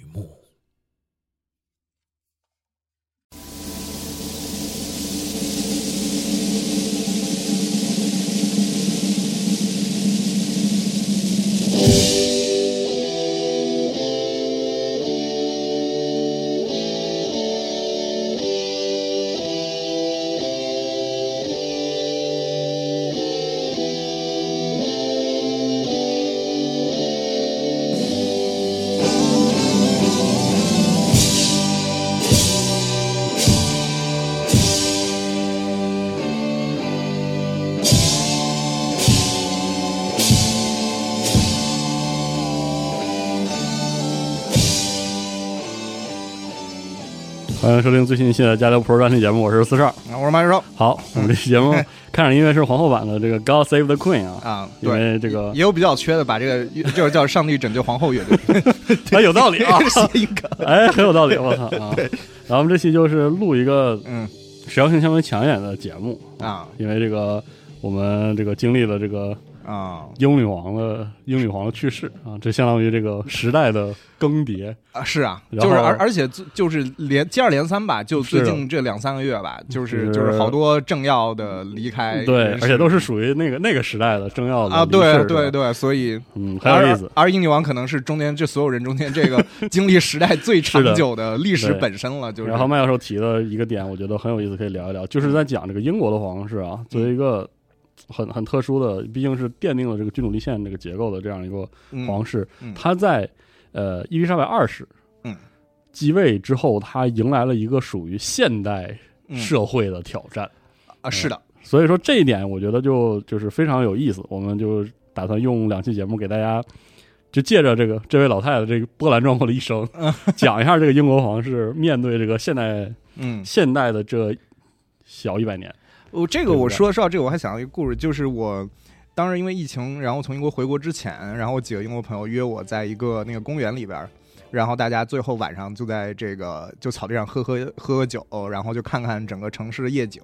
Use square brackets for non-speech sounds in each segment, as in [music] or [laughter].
幕欢迎收听最新一期的《加六 Pro》专题节目，我是四十二。啊，我是马宇寿好，我们这期节目 [laughs] 开场音乐是皇后版的这个《God Save the Queen》啊，啊，因，为这个也有比较缺的，把这个 [laughs] 就是叫“上帝拯救皇后”乐队，[laughs] 哎有道理啊，哎很有道理，我操啊！然后我们这期就是录一个嗯。时效性相对强一点的节目，啊。因为这个我们这个经历了这个啊。英女王的英女王的去世啊，这相当于这个时代的更迭。啊，是啊，就是而而且就就是连接二连三吧，就最近这两三个月吧，就是是。就是好多政要的离开，对，而且都是属于那个那个时代的政要的对对对，所以嗯，很有意思。而英女王可能是中间这所有人中间这个 [laughs] 经历时代最长久的历史本身了，就是。然后麦教授提的一个点，我觉得很有意思，可以聊一聊，就是在讲这个英国的皇室啊，作为一个很很特殊的，毕竟是奠定了这个君主立宪这个结构的这样一个嗯皇室，嗯。他在呃伊丽莎白二世嗯。继位之后，他迎来了一个属于现代嗯。社会的挑战，啊，是的，所以说这一点我觉得就就是非常有意思，我们就打算用两期节目给大家。就借着这个这位老太太这个波澜壮阔的一生，[laughs] 讲一下这个英国皇室面对这个现代嗯。现代的这小一百年，我这个我说说到这个，我还想到一个故事，就是我当时因为疫情，然后从英国回国之前，然后我几个英国朋友约我在一个那个公园里边儿，然后大家最后晚上就在这个就草地上喝喝喝喝酒，然后就看看整个城市的夜景。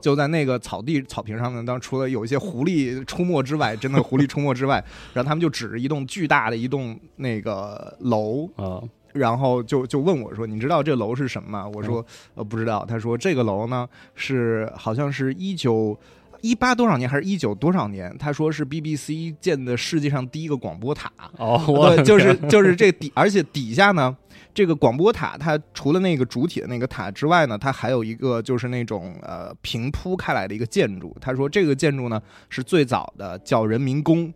就在那个草地草坪上面，当除了有一些狐狸出没之外，真的狐狸出没之外，[laughs] 然后他们就指着一栋巨大的一栋那个楼，啊，然后就就问我说：“你知道这楼是什么吗？”我说：“呃，不知道。”他说：“这个楼呢是好像是一九一八多少年还是一九多少年？他说是 BBC 建的世界上第一个广播塔。哦，我对，就是就是这底，而且底下呢，这个广播塔它除了那个主体的那个塔之外呢，它还有一个就是那种呃平铺开来的一个建筑。他说这个建筑呢是最早的，叫人民宫。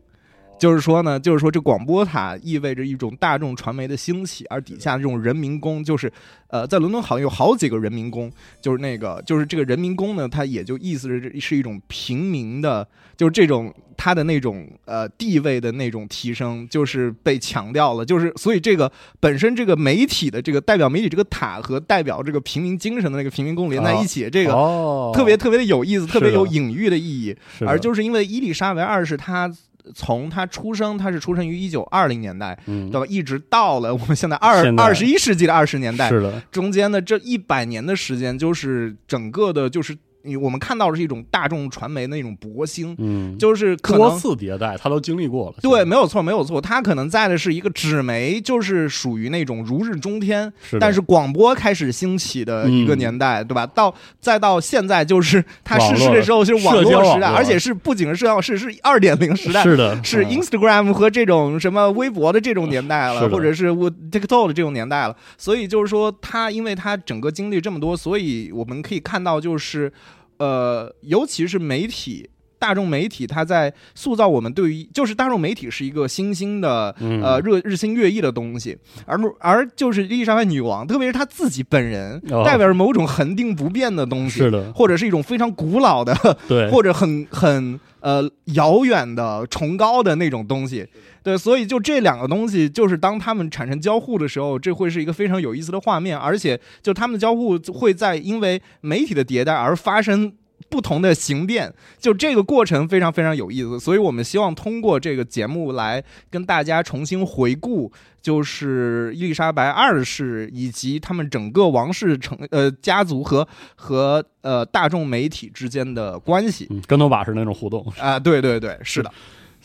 就是说呢，就是说这广播塔意味着一种大众传媒的兴起，而底下这种人民宫就是，呃，在伦敦好像有好几个人民宫，就是那个就是这个人民宫呢，它也就意思是是一种平民的，就是这种它的那种呃地位的那种提升，就是被强调了，就是所以这个本身这个媒体的这个代表媒体这个塔和代表这个平民精神的那个平民宫连在一起，这个哦，特别特别的有意思，特别有隐喻的意义。而就是因为伊丽莎白二世她从他出生，他是出生于一九二零年代，嗯。对吧？一直到了 [laughs] 我们现在二二十一世纪的二十年代，是的，中间的这一百年的时间，就是整个的，就是你我们看到的是一种大众传媒的那种博兴，嗯，就是可多次迭代，他都经历过了。对，没有错，没有错，他可能在的是一个纸媒，就是属于那种如日中天，是，但是广播开始兴起的一个嗯年代，对吧？到再到现在，就是他逝世的时候是网络时代，而且是不仅是社交，是是二点零时代，是的，是嗯 Instagram 和这种什么微博的这种年代了，或者是我 TikTok 的这种年代了。所以就是说，他因为他整个经历这么多，所以我们可以看到，就是呃，尤其是媒体。大众媒体，它在塑造我们对于，就是大众媒体是一个新兴的，嗯呃，热日新月异的东西，而而就是伊丽莎白女王，特别是她自己本人，哦代表着某种恒定不变的东西，是的，或者是一种非常古老的，对，或者很很呃遥远的崇高的那种东西。对，所以就这两个东西，就是当他们产生交互的时候，这会是一个非常有意思的画面，而且就他们的交互会在因为媒体的迭代而发生。不同的形变，就这个过程非常非常有意思，所以我们希望通过这个节目来跟大家重新回顾，就是伊丽莎白二世以及他们整个王室成呃家族和和呃大众媒体之间的关系嗯跟头把式那种互动。啊、对对对，是的。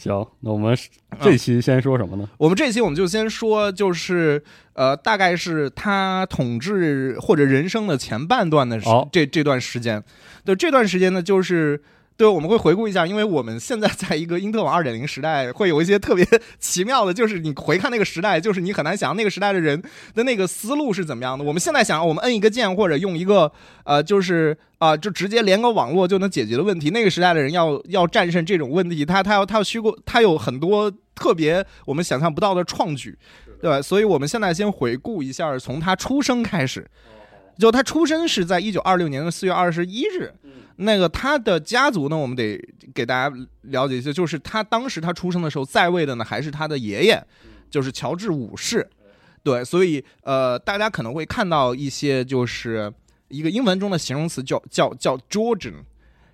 行，那我们这期先说什么呢？我们这期我们就先说，就是呃，大概是他统治或者人生的前半段的时、哦这这段时间。对这段时间呢，就是对我们会回顾一下，因为我们现在在一个英特网二点零时代，会有一些特别 [laughs] 奇妙的，就是你回看那个时代，就是你很难想象那个时代的人的那个思路是怎么样的。我们现在想，我们摁一个键或者用一个呃，就是啊、就直接连个网络就能解决的问题。那个时代的人要要战胜这种问题，他他要他要虚构，他有很多特别我们想象不到的创举，对吧？所以我们现在先回顾一下，从他出生开始。就他出生是在一九二六年的四月二十一日，那个他的家族呢，我们得给大家了解一下，就是他当时他出生的时候在位的呢还是他的爷爷，就是乔治五世，对，所以呃，大家可能会看到一些就是一个英文中的形容词叫叫叫 Georgian，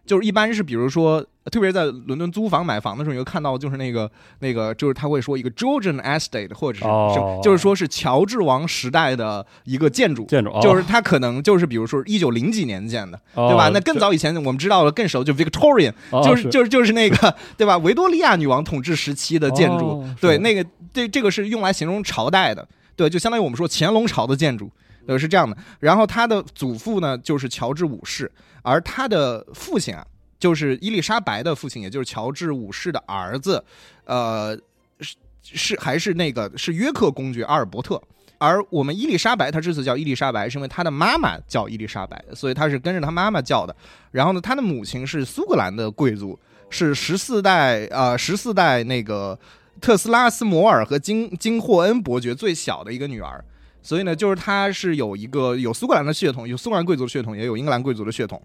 就是一般是比如说，特别是在伦敦租房买房的时候，你会看到就是那个那个就是他会说一个 Georgian estate，或者是、哦就是说是乔治王时代的一个建筑。建筑哦就是它可能就是比如说一九零几年建的，哦对吧？那更早以前我们知道了更熟，就 Victorian，、哦就是就是就是那个 [laughs] 对吧？维多利亚女王统治时期的建筑，哦对，那个这这个是用来形容朝代的，对，就相当于我们说乾隆朝的建筑，呃，是这样的。然后他的祖父呢就是乔治五世，而他的父亲啊就是伊丽莎白的父亲，也就是乔治五世的儿子，呃，是是还是那个是约克公爵阿尔伯特。而我们伊丽莎白，她之所以叫伊丽莎白，是因为她的妈妈叫伊丽莎白，所以她是跟着她妈妈叫的。然后呢，她的母亲是苏格兰的贵族，是十四代呃十四代那个特斯拉斯摩尔和金金霍恩伯爵最小的一个女儿。所以呢，就是她是有一个有苏格兰的血统，有苏格兰贵族的血统，也有英格兰贵族的血统。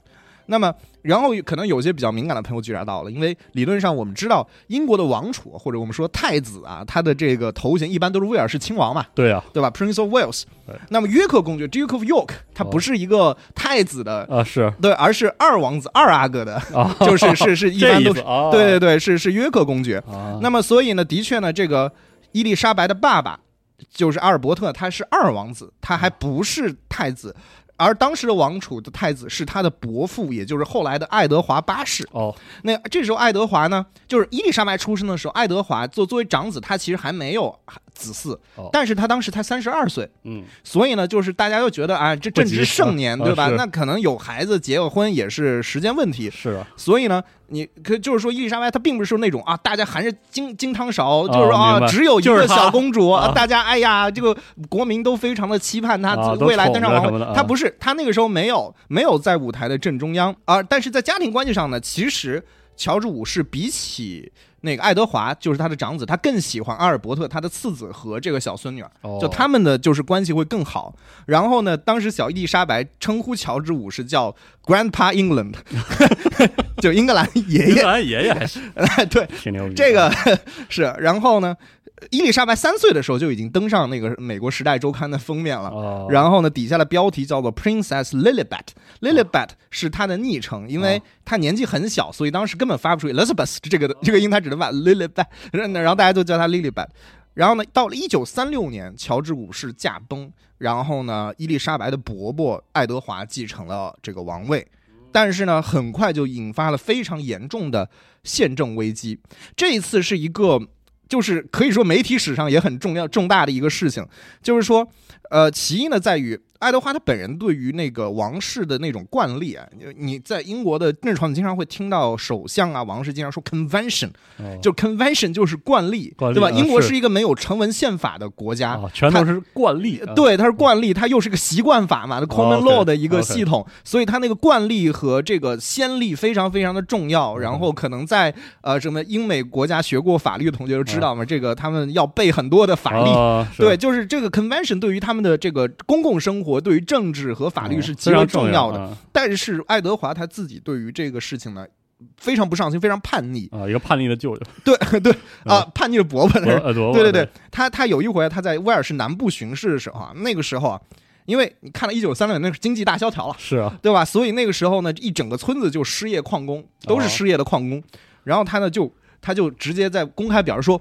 那么，然后可能有些比较敏感的朋友觉察到了，因为理论上我们知道英国的王储或者我们说太子啊，他的这个头衔一般都是威尔士亲王嘛，对啊对吧？Prince of Wales。那么约克公爵 Duke of York，他不是一个太子的，啊是对，而是二王子二阿哥的，[laughs] 啊，就是是是一般都是，对对对，是是约克公爵。啊，那么所以呢，的确呢，这个伊丽莎白的爸爸就是阿尔伯特，他是二王子，他还不是太子。而当时的王储的太子是他的伯父，也就是后来的爱德华八世。哦那这时候爱德华呢，就是伊丽莎白出生的时候，爱德华作作为长子，他其实还没有子嗣。哦，但是他当时才三十二岁，嗯。所以呢，就是大家都觉得啊，这正值盛年，对吧？那可能有孩子结个婚也是时间问题。是啊。所以呢，你可就是说，伊丽莎白她并不是那种啊，大家含着金金汤勺，就是说啊，只有一个小公主，啊。大家哎呀，这个国民都非常的期盼她未来登上。王位她不是，她那个时候没有没有在舞台的正中央啊，但是在家庭关系上呢，其实乔治五世比起那个爱德华，就是他的长子，他更喜欢阿尔伯特他的次子和这个小孙女就他们的就是关系会更好。然后呢，当时小伊丽莎白称呼乔治五世叫 Grandpa England，[laughs] 就英格兰爷爷。英格兰爷爷还是 [laughs] 对，挺牛逼，这个 [laughs] 是。然后呢，伊丽莎白三岁的时候就已经登上那个美国《时代周刊》的封面了。哦，然后呢，底下的标题叫做 Princess Lilibet，Lilibet 是她的昵称，因为哦她年纪很小，所以当时根本发不出 Elizabeth 这个这个音，她只能把 Lilibet，然后大家都叫她 Lilibet。然后呢，到了一九三六年，乔治五世驾崩，然后呢，伊丽莎白的伯伯爱德华继承了这个王位。但是呢，很快就引发了非常严重的宪政危机。这一次是一个，就是可以说媒体史上也很重要重大的一个事情，就是说，呃，其一呢在于爱德华他本人对于那个王室的那种惯例啊，你在英国的日常，你经常会听到首相啊、王室经常说 convention，哦就 convention 就是惯例，惯例对吧？啊英国是是一个没有成文宪法的国家，啊，全都是惯例，啊，对，它是惯例，它又是个习惯法嘛，的 common 哦 OK，law 的一个系统，所以它那个惯例和这个先例非常非常的重要。然后可能在呃什么英美国家学过法律的同学都知道嘛，这个他们要背很多的法律。[laughs] 对，就是这个 convention 对于他们的这个公共生活、对于政治和法律哦是极为重重要的。啊但是爱德华他自己对于这个事情呢，非常不上心，非常叛逆。啊，一个叛逆的舅舅，对 [laughs] 对啊嗯，叛逆的伯伯对对对，他他有一回他在威尔士南部巡视的时候啊，那个时候啊，因为你看了一九三六年，那是经济大萧条了，是啊，对吧？所以那个时候呢，一整个村子就失业矿工，都是哦失业的矿工。然后他呢就他就直接在公开表示说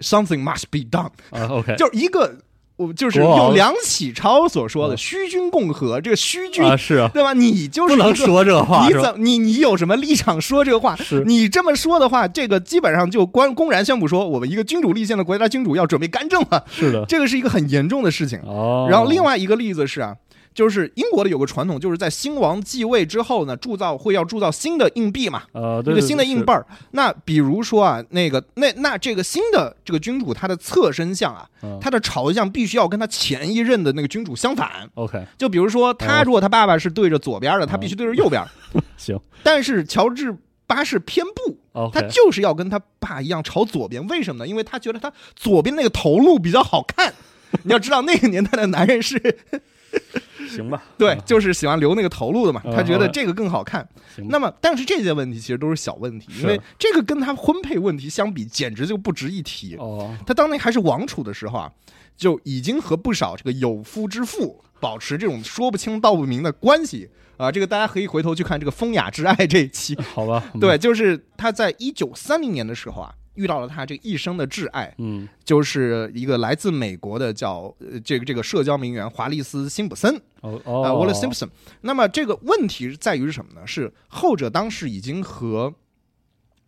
，something must be done，啊 OK，就是一个我就是用梁启超所说的嗯虚君共和，这个虚君。啊是啊，对吧？你就是不能说这话？你怎你你有什么立场说这个话？是你这么说的话，这个基本上就公公然宣布说，我们一个君主立宪的国家君主要准备干政了，是的，这个是一个很严重的事情。哦，然后另外一个例子是啊，就是英国的有个传统，就是在新王继位之后呢，铸造会要铸造新的硬币嘛，呃，对一个新的硬是币儿。那比如说啊，那个那那这个新的这个君主他的侧身像啊，嗯他的朝向必须要跟他前一任的那个君主相反。OK 就比如说他哦如果他爸爸是对着左边的，他必须对着右边。[laughs] 行但是乔治八世偏不，他就是要跟他爸一样朝左边。为什么呢？因为他觉得他左边那个头颅比较好看。你要知道，那个年代的男人是 [laughs] 行吧，[laughs] 对嗯，就是喜欢留那个头路的嘛，嗯他觉得这个更好看。行。那么，但是这些问题其实都是小问题，因为这个跟他婚配问题相比，简直就不值一提。哦。他当年还是王储的时候啊，就已经和不少这个有夫之妇保持这种说不清道不明的关系。啊。这个大家可以回头去看这个《风雅之爱》这一期，[laughs] 好吧，嗯。对，就是他在一九三零年的时候啊，遇到了他这一生的挚爱，嗯。就是一个来自美国的叫呃这个这个社交名媛华丽丝·辛普森。哦啊、哦。W a l l a c e Simpson。那么这个问题在于是什么呢？是后者当时已经和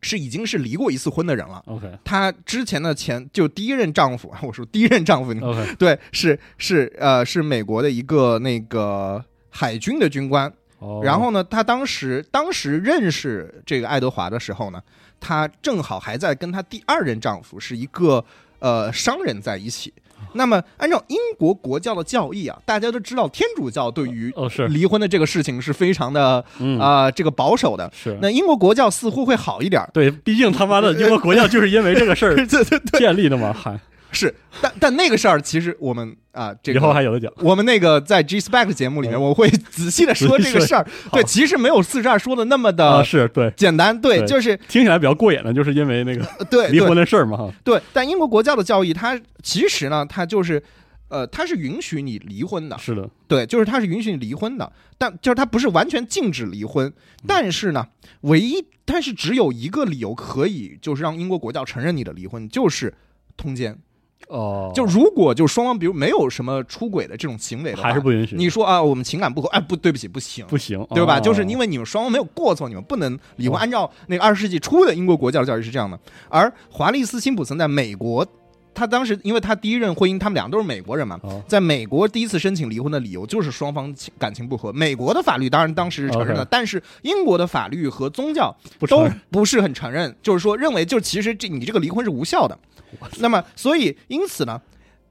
是已经是离过一次婚的人了。OK 她之前的前就第一任丈夫，我说第一任丈夫，OK。对，是是呃是美国的一个那个海军的军官，哦，然后呢，他当时当时认识这个爱德华的时候呢，他正好还在跟他第二任丈夫是一个呃商人在一起。那么，按照英国国教的教义啊，大家都知道天主教对于离婚的这个事情是非常的嗯。啊、这个保守的。是。那英国国教似乎会好一点，对，毕竟他妈的英国国教就是因为这个事儿 [laughs] 对对对，建立的嘛，嗨，是，但但那个事儿其实我们啊、这个以后还有的讲。我们那个在 G Spec 节目里面，嗯我会仔细的说这个事儿。对，其实没有四十二说的那么啊，的是对，简单，对，就是听起来比较过瘾的，就是因为那个呃对离婚的事儿嘛，哈，对。但英国国教的教义，它其实呢，它就是。呃，它是允许你离婚的，是的，对，就是它是允许你离婚的，但就是它不是完全禁止离婚，但是呢，唯一但是只有一个理由可以就是让英国国教承认你的离婚，就是通奸。哦，就如果就双方比如没有什么出轨的这种行为的话，还是不允许，你说啊，我们情感不合，哎，不对不起，不行，不行，对吧？哦就是因为你们双方没有过错，你们不能离婚。哦按照那个二十世纪初的英国国教教育是这样的，而华丽斯辛普森在美国，他当时因为他第一任婚姻，他们俩都是美国人嘛，哦在美国第一次申请离婚的理由就是双方情感情不和。美国的法律当然当时是承认的但是英国的法律和宗教都不是很承认，就是说认为就其实这你这个离婚是无效的。[laughs] 那么所以因此呢，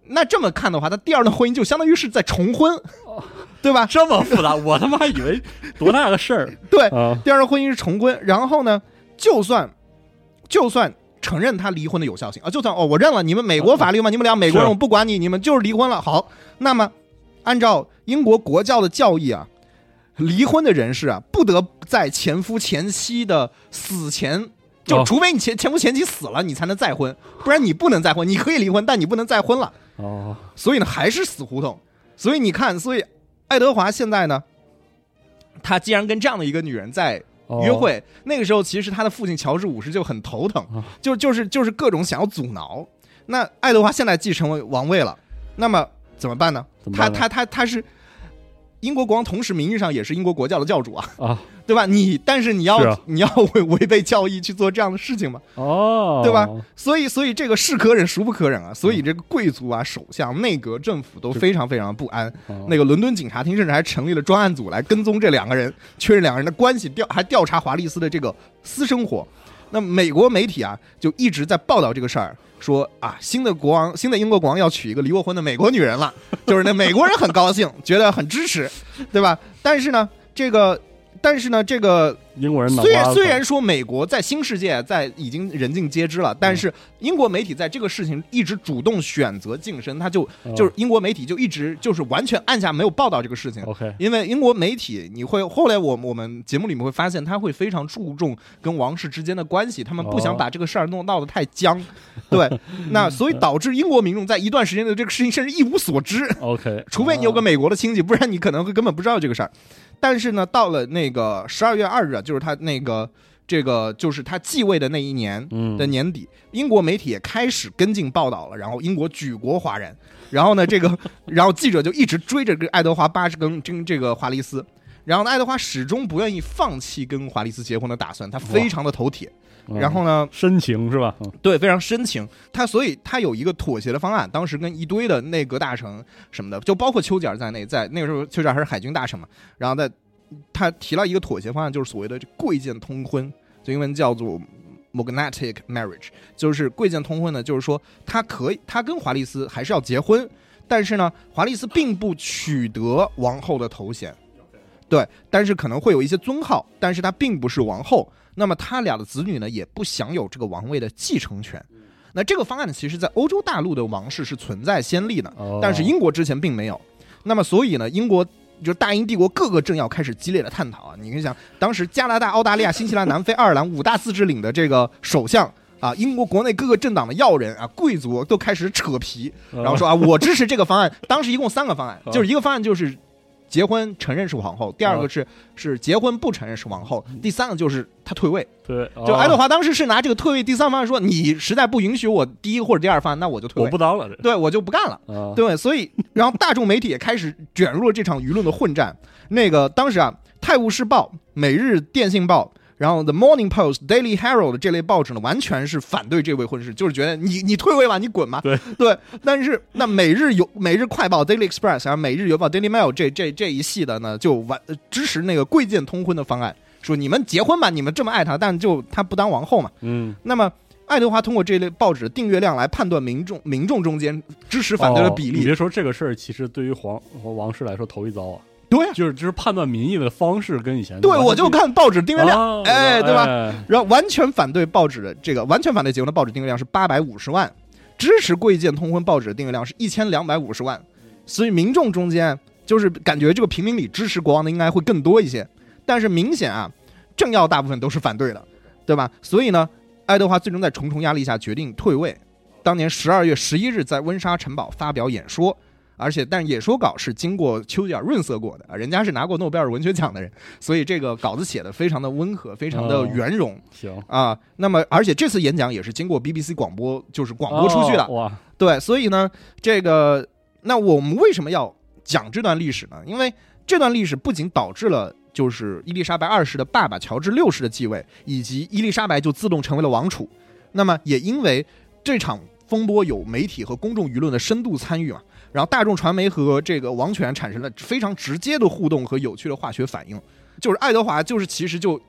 那这么看的话，他第二段婚姻就相当于是在重婚，哦对吧？这么复杂，[laughs] 我他妈以为多大个事儿对，啊？第二段婚姻是重婚，然后呢，就算就算承认他离婚的有效性啊，就算哦，我认了你们美国法律嘛，你们俩美国人是我不管你，你们就是离婚了。好，那么按照英国国教的教义啊，离婚的人士啊，不得在前夫前妻的死前。就哦除非你前前夫前妻死了，你才能再婚，不然你不能再婚。你可以离婚，但你不能再婚了。哦，所以呢，还是死胡同。所以你看，所以爱德华现在呢，他既然跟这样的一个女人在哦约会，那个时候其实他的父亲乔治五世就很头疼，啊就就是就是各种想要阻挠。那爱德华现在继承为王位了，那么怎么办呢？他他他他是英国国王同时名义上也是英国国教的教主啊，啊，对吧？你但是你要 [laughs] 你要违违背教义去做这样的事情吗？哦，对吧？所以所以这个是可忍孰不可忍啊！所以这个贵族啊、首相、内阁、政府都非常非常不安。哦那个伦敦警察厅甚至还成立了专案组来跟踪这两个人，确认两个人的关系，调还调查华丽斯的这个私生活。那美国媒体啊，就一直在报道这个事儿，说啊，新的国王，新的英国国王要娶一个离过婚的美国女人了，[laughs] 就是那美国人很高兴，觉得很支持，对吧？但是呢，这个，但是呢，这个英国人脑虽然虽然说美国在新世界在已经人尽皆知了，但是英国媒体在这个事情一直主动选择晋升，他就哦就是英国媒体就一直就是完全按下没有报道这个事情。OK 因为英国媒体，你会后来我我们节目里面会发现，他会非常注重跟王室之间的关系，他们不想哦把这个事儿弄闹得太僵，对，[laughs] 那所以导致英国民众在一段时间的这个事情甚至一无所知。OK，[laughs] 除非你有个哦美国的亲戚，不然你可能会根本不知道这个事儿。但是呢，到了那个十二月二日啊，就是他那个这个就是他继位的那一年嗯的年底，英国媒体也开始跟进报道了，然后英国举国哗然。然后呢，这个 [laughs] 然后记者就一直追着跟爱德华八世跟跟这个华丽斯。然后呢，爱德华始终不愿意放弃跟华丽斯结婚的打算，他非常的头铁。嗯然后呢，深情是吧？嗯对，非常深情。他所以他有一个妥协的方案，当时跟一堆的内阁大臣什么的，就包括丘吉尔在内，在那个时候丘吉尔还是海军大臣嘛，然后在他提了一个妥协方案，就是所谓的这贵贱通婚，就英文叫做 morganatic marriage，就是贵贱通婚呢，就是说他可以，他跟华丽丝还是要结婚，但是呢，华丽丝并不取得王后的头衔。对，但是可能会有一些尊号，但是她并不是王后。那么他俩的子女呢，也不享有这个王位的继承权。那这个方案呢，其实在欧洲大陆的王室是存在先例的，哦但是英国之前并没有。那么所以呢，英国就是大英帝国各个政要开始激烈的探讨啊。你可以想，当时加拿大、澳大利亚、新西兰、南非、爱尔兰五大自治领的这个首相。啊，英国国内各个政党的要人啊，贵族都开始扯皮，哦然后说啊，我支持这个方案。当时一共三个方案，[laughs] 就是一个方案就是结婚承认是皇后，第二个是是结婚不承认是皇后，第三个就是他退位。对，就爱德华，当时是拿这个退位第三方案说，你实在不允许我第一或者第二方案，那我就退位我不，当了，对我就不干了。啊，对，所以然后大众媒体也开始卷入了这场舆论的混战。那个当时啊，《泰晤士报》、《每日电信报》。然后，《The Morning Post》、《Daily Herald》这类报纸呢，完全是反对这位婚事，就是觉得你你退位吧，你滚吧。对对，但是那每日邮每日快报 （Daily Express） 还有每日邮报 （Daily Mail） 这这这一系的呢，就完呃支持那个贵贱通婚的方案，说你们结婚吧，你们这么爱他，但就他不当王后嘛。嗯，那么，爱德华通过这类报纸的订阅量来判断民众民众中间支持反对的比例。哦你别说这个事儿，其实对于皇王室来说头一遭啊，对呀、就是就是判断民意的方式跟以前对，我就看报纸订阅量，啊哎对吧？哎。然后完全反对报纸的这个完全反对结婚的报纸订阅量是八百五十万，支持贵贱通婚报纸的订阅量是一千两百五十万，所以民众中间就是感觉这个平民里支持国王的应该会更多一些，但是明显啊，政要大部分都是反对的，对吧？所以呢，爱德华最终在重重压力下决定退位。当年十二月十一日在温莎城堡发表演说，而且但演说稿是经过丘吉尔润色过的啊，人家是拿过诺贝尔文学奖的人，所以这个稿子写的非常的温和，非常的哦圆融。行啊，那么而且这次演讲也是经过 BBC 广播，就是广播出去的，哦哇，对，所以呢，这个那我们为什么要讲这段历史呢？因为这段历史不仅导致了就是伊丽莎白二世的爸爸乔治六世的继位，以及伊丽莎白就自动成为了王储，那么也因为这场风波有媒体和公众舆论的深度参与嘛，然后大众传媒和这个王权产生了非常直接的互动和有趣的化学反应，就是爱德华就是其实就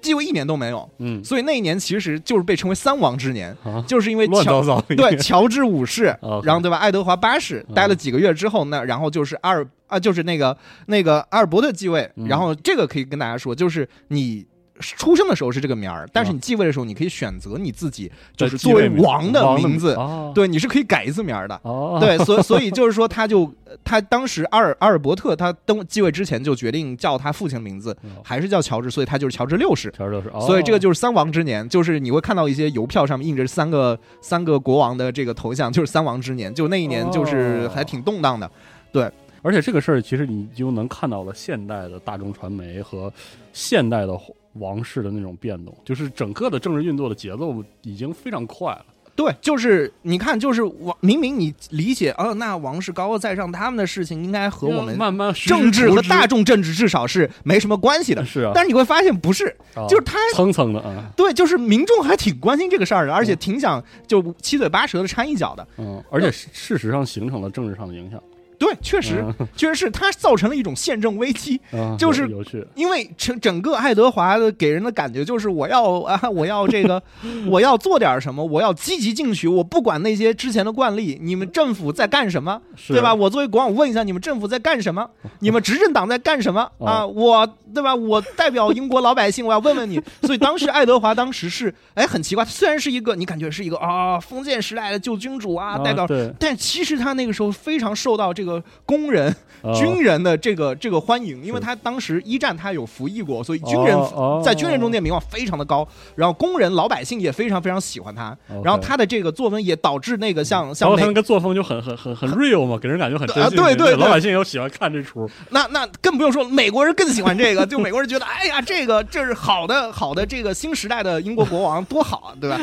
继位一年都没有，嗯。所以那一年其实就是被称为三王之年，啊，就是因为乱乔糟糟，对，乔治五世 [laughs] 然后对吧？爱德华八世嗯。待了几个月之后，那然后就是阿尔啊，就是那个那个阿尔伯特继位，嗯。然后这个可以跟大家说，就是你。出生的时候是这个名儿，但是啊。你继位的时候，你可以选择你自己，就是作为王的名字，哦。对，你是可以改一次名儿的。哦，对，所以所以 [laughs] 就是说，他就他当时阿尔阿尔伯特他登继位之前就决定叫他父亲的名字，哦。还是叫乔治，所以他就是乔治六世。乔治六世，哦。所以这个就是三王之年，就是你会看到一些邮票上面印着三个三个国王的这个头像，就是三王之年，就那一年就是哦还挺动荡的。对。而且这个事儿，其实你就能看到了现代的大众传媒和现代的王室的那种变动，就是整个的政治运作的节奏已经非常快了。对，就是你看，就是王明明你理解，哦，那王室高高在上，他们的事情应该和我们慢慢政治和大众众政治至少是没什么关系的。是啊，但是你会发现不是，啊就是他蹭蹭的啊，对，就是民众还挺关心这个事儿的，而且挺想就七嘴八舌的掺一脚的。嗯，而且事事实上形成了政治上的影响，对，确实，嗯 [laughs] 确实是它造成了一种宪政危机，啊 [laughs] 就是因为整整个爱德华的给人的感觉就是我要啊，我要这个，[laughs] 我要做点什么，我要积极进取，我不管那些之前的惯例，你们政府在干什么，是对吧？？我作为国王，我问一下你们政府在干什么？你们执政党在干什么哦啊？我对吧？我代表英国老百姓，我要问问你。所以当时爱德华当时是哎很奇怪，虽然是一个你感觉是一个啊封建时代的旧君主啊，代表。但其实他那个时候非常受到这个工人、啊军人的这个这个欢迎，因为他当时一战他有服役过，所以军人哦在军人中间名望非常的高，然后工人老百姓也非常非常喜欢他然后他的这个作风也导致那个像像他那个作风就很很很很 real 嘛，给人感觉很真啊对对对。老百姓又喜欢看这出，那那更不用说，美国人更喜欢这个，[laughs] 就美国人觉得，哎呀，这个这是好的好的这个新时代的英国国王多好啊，对吧？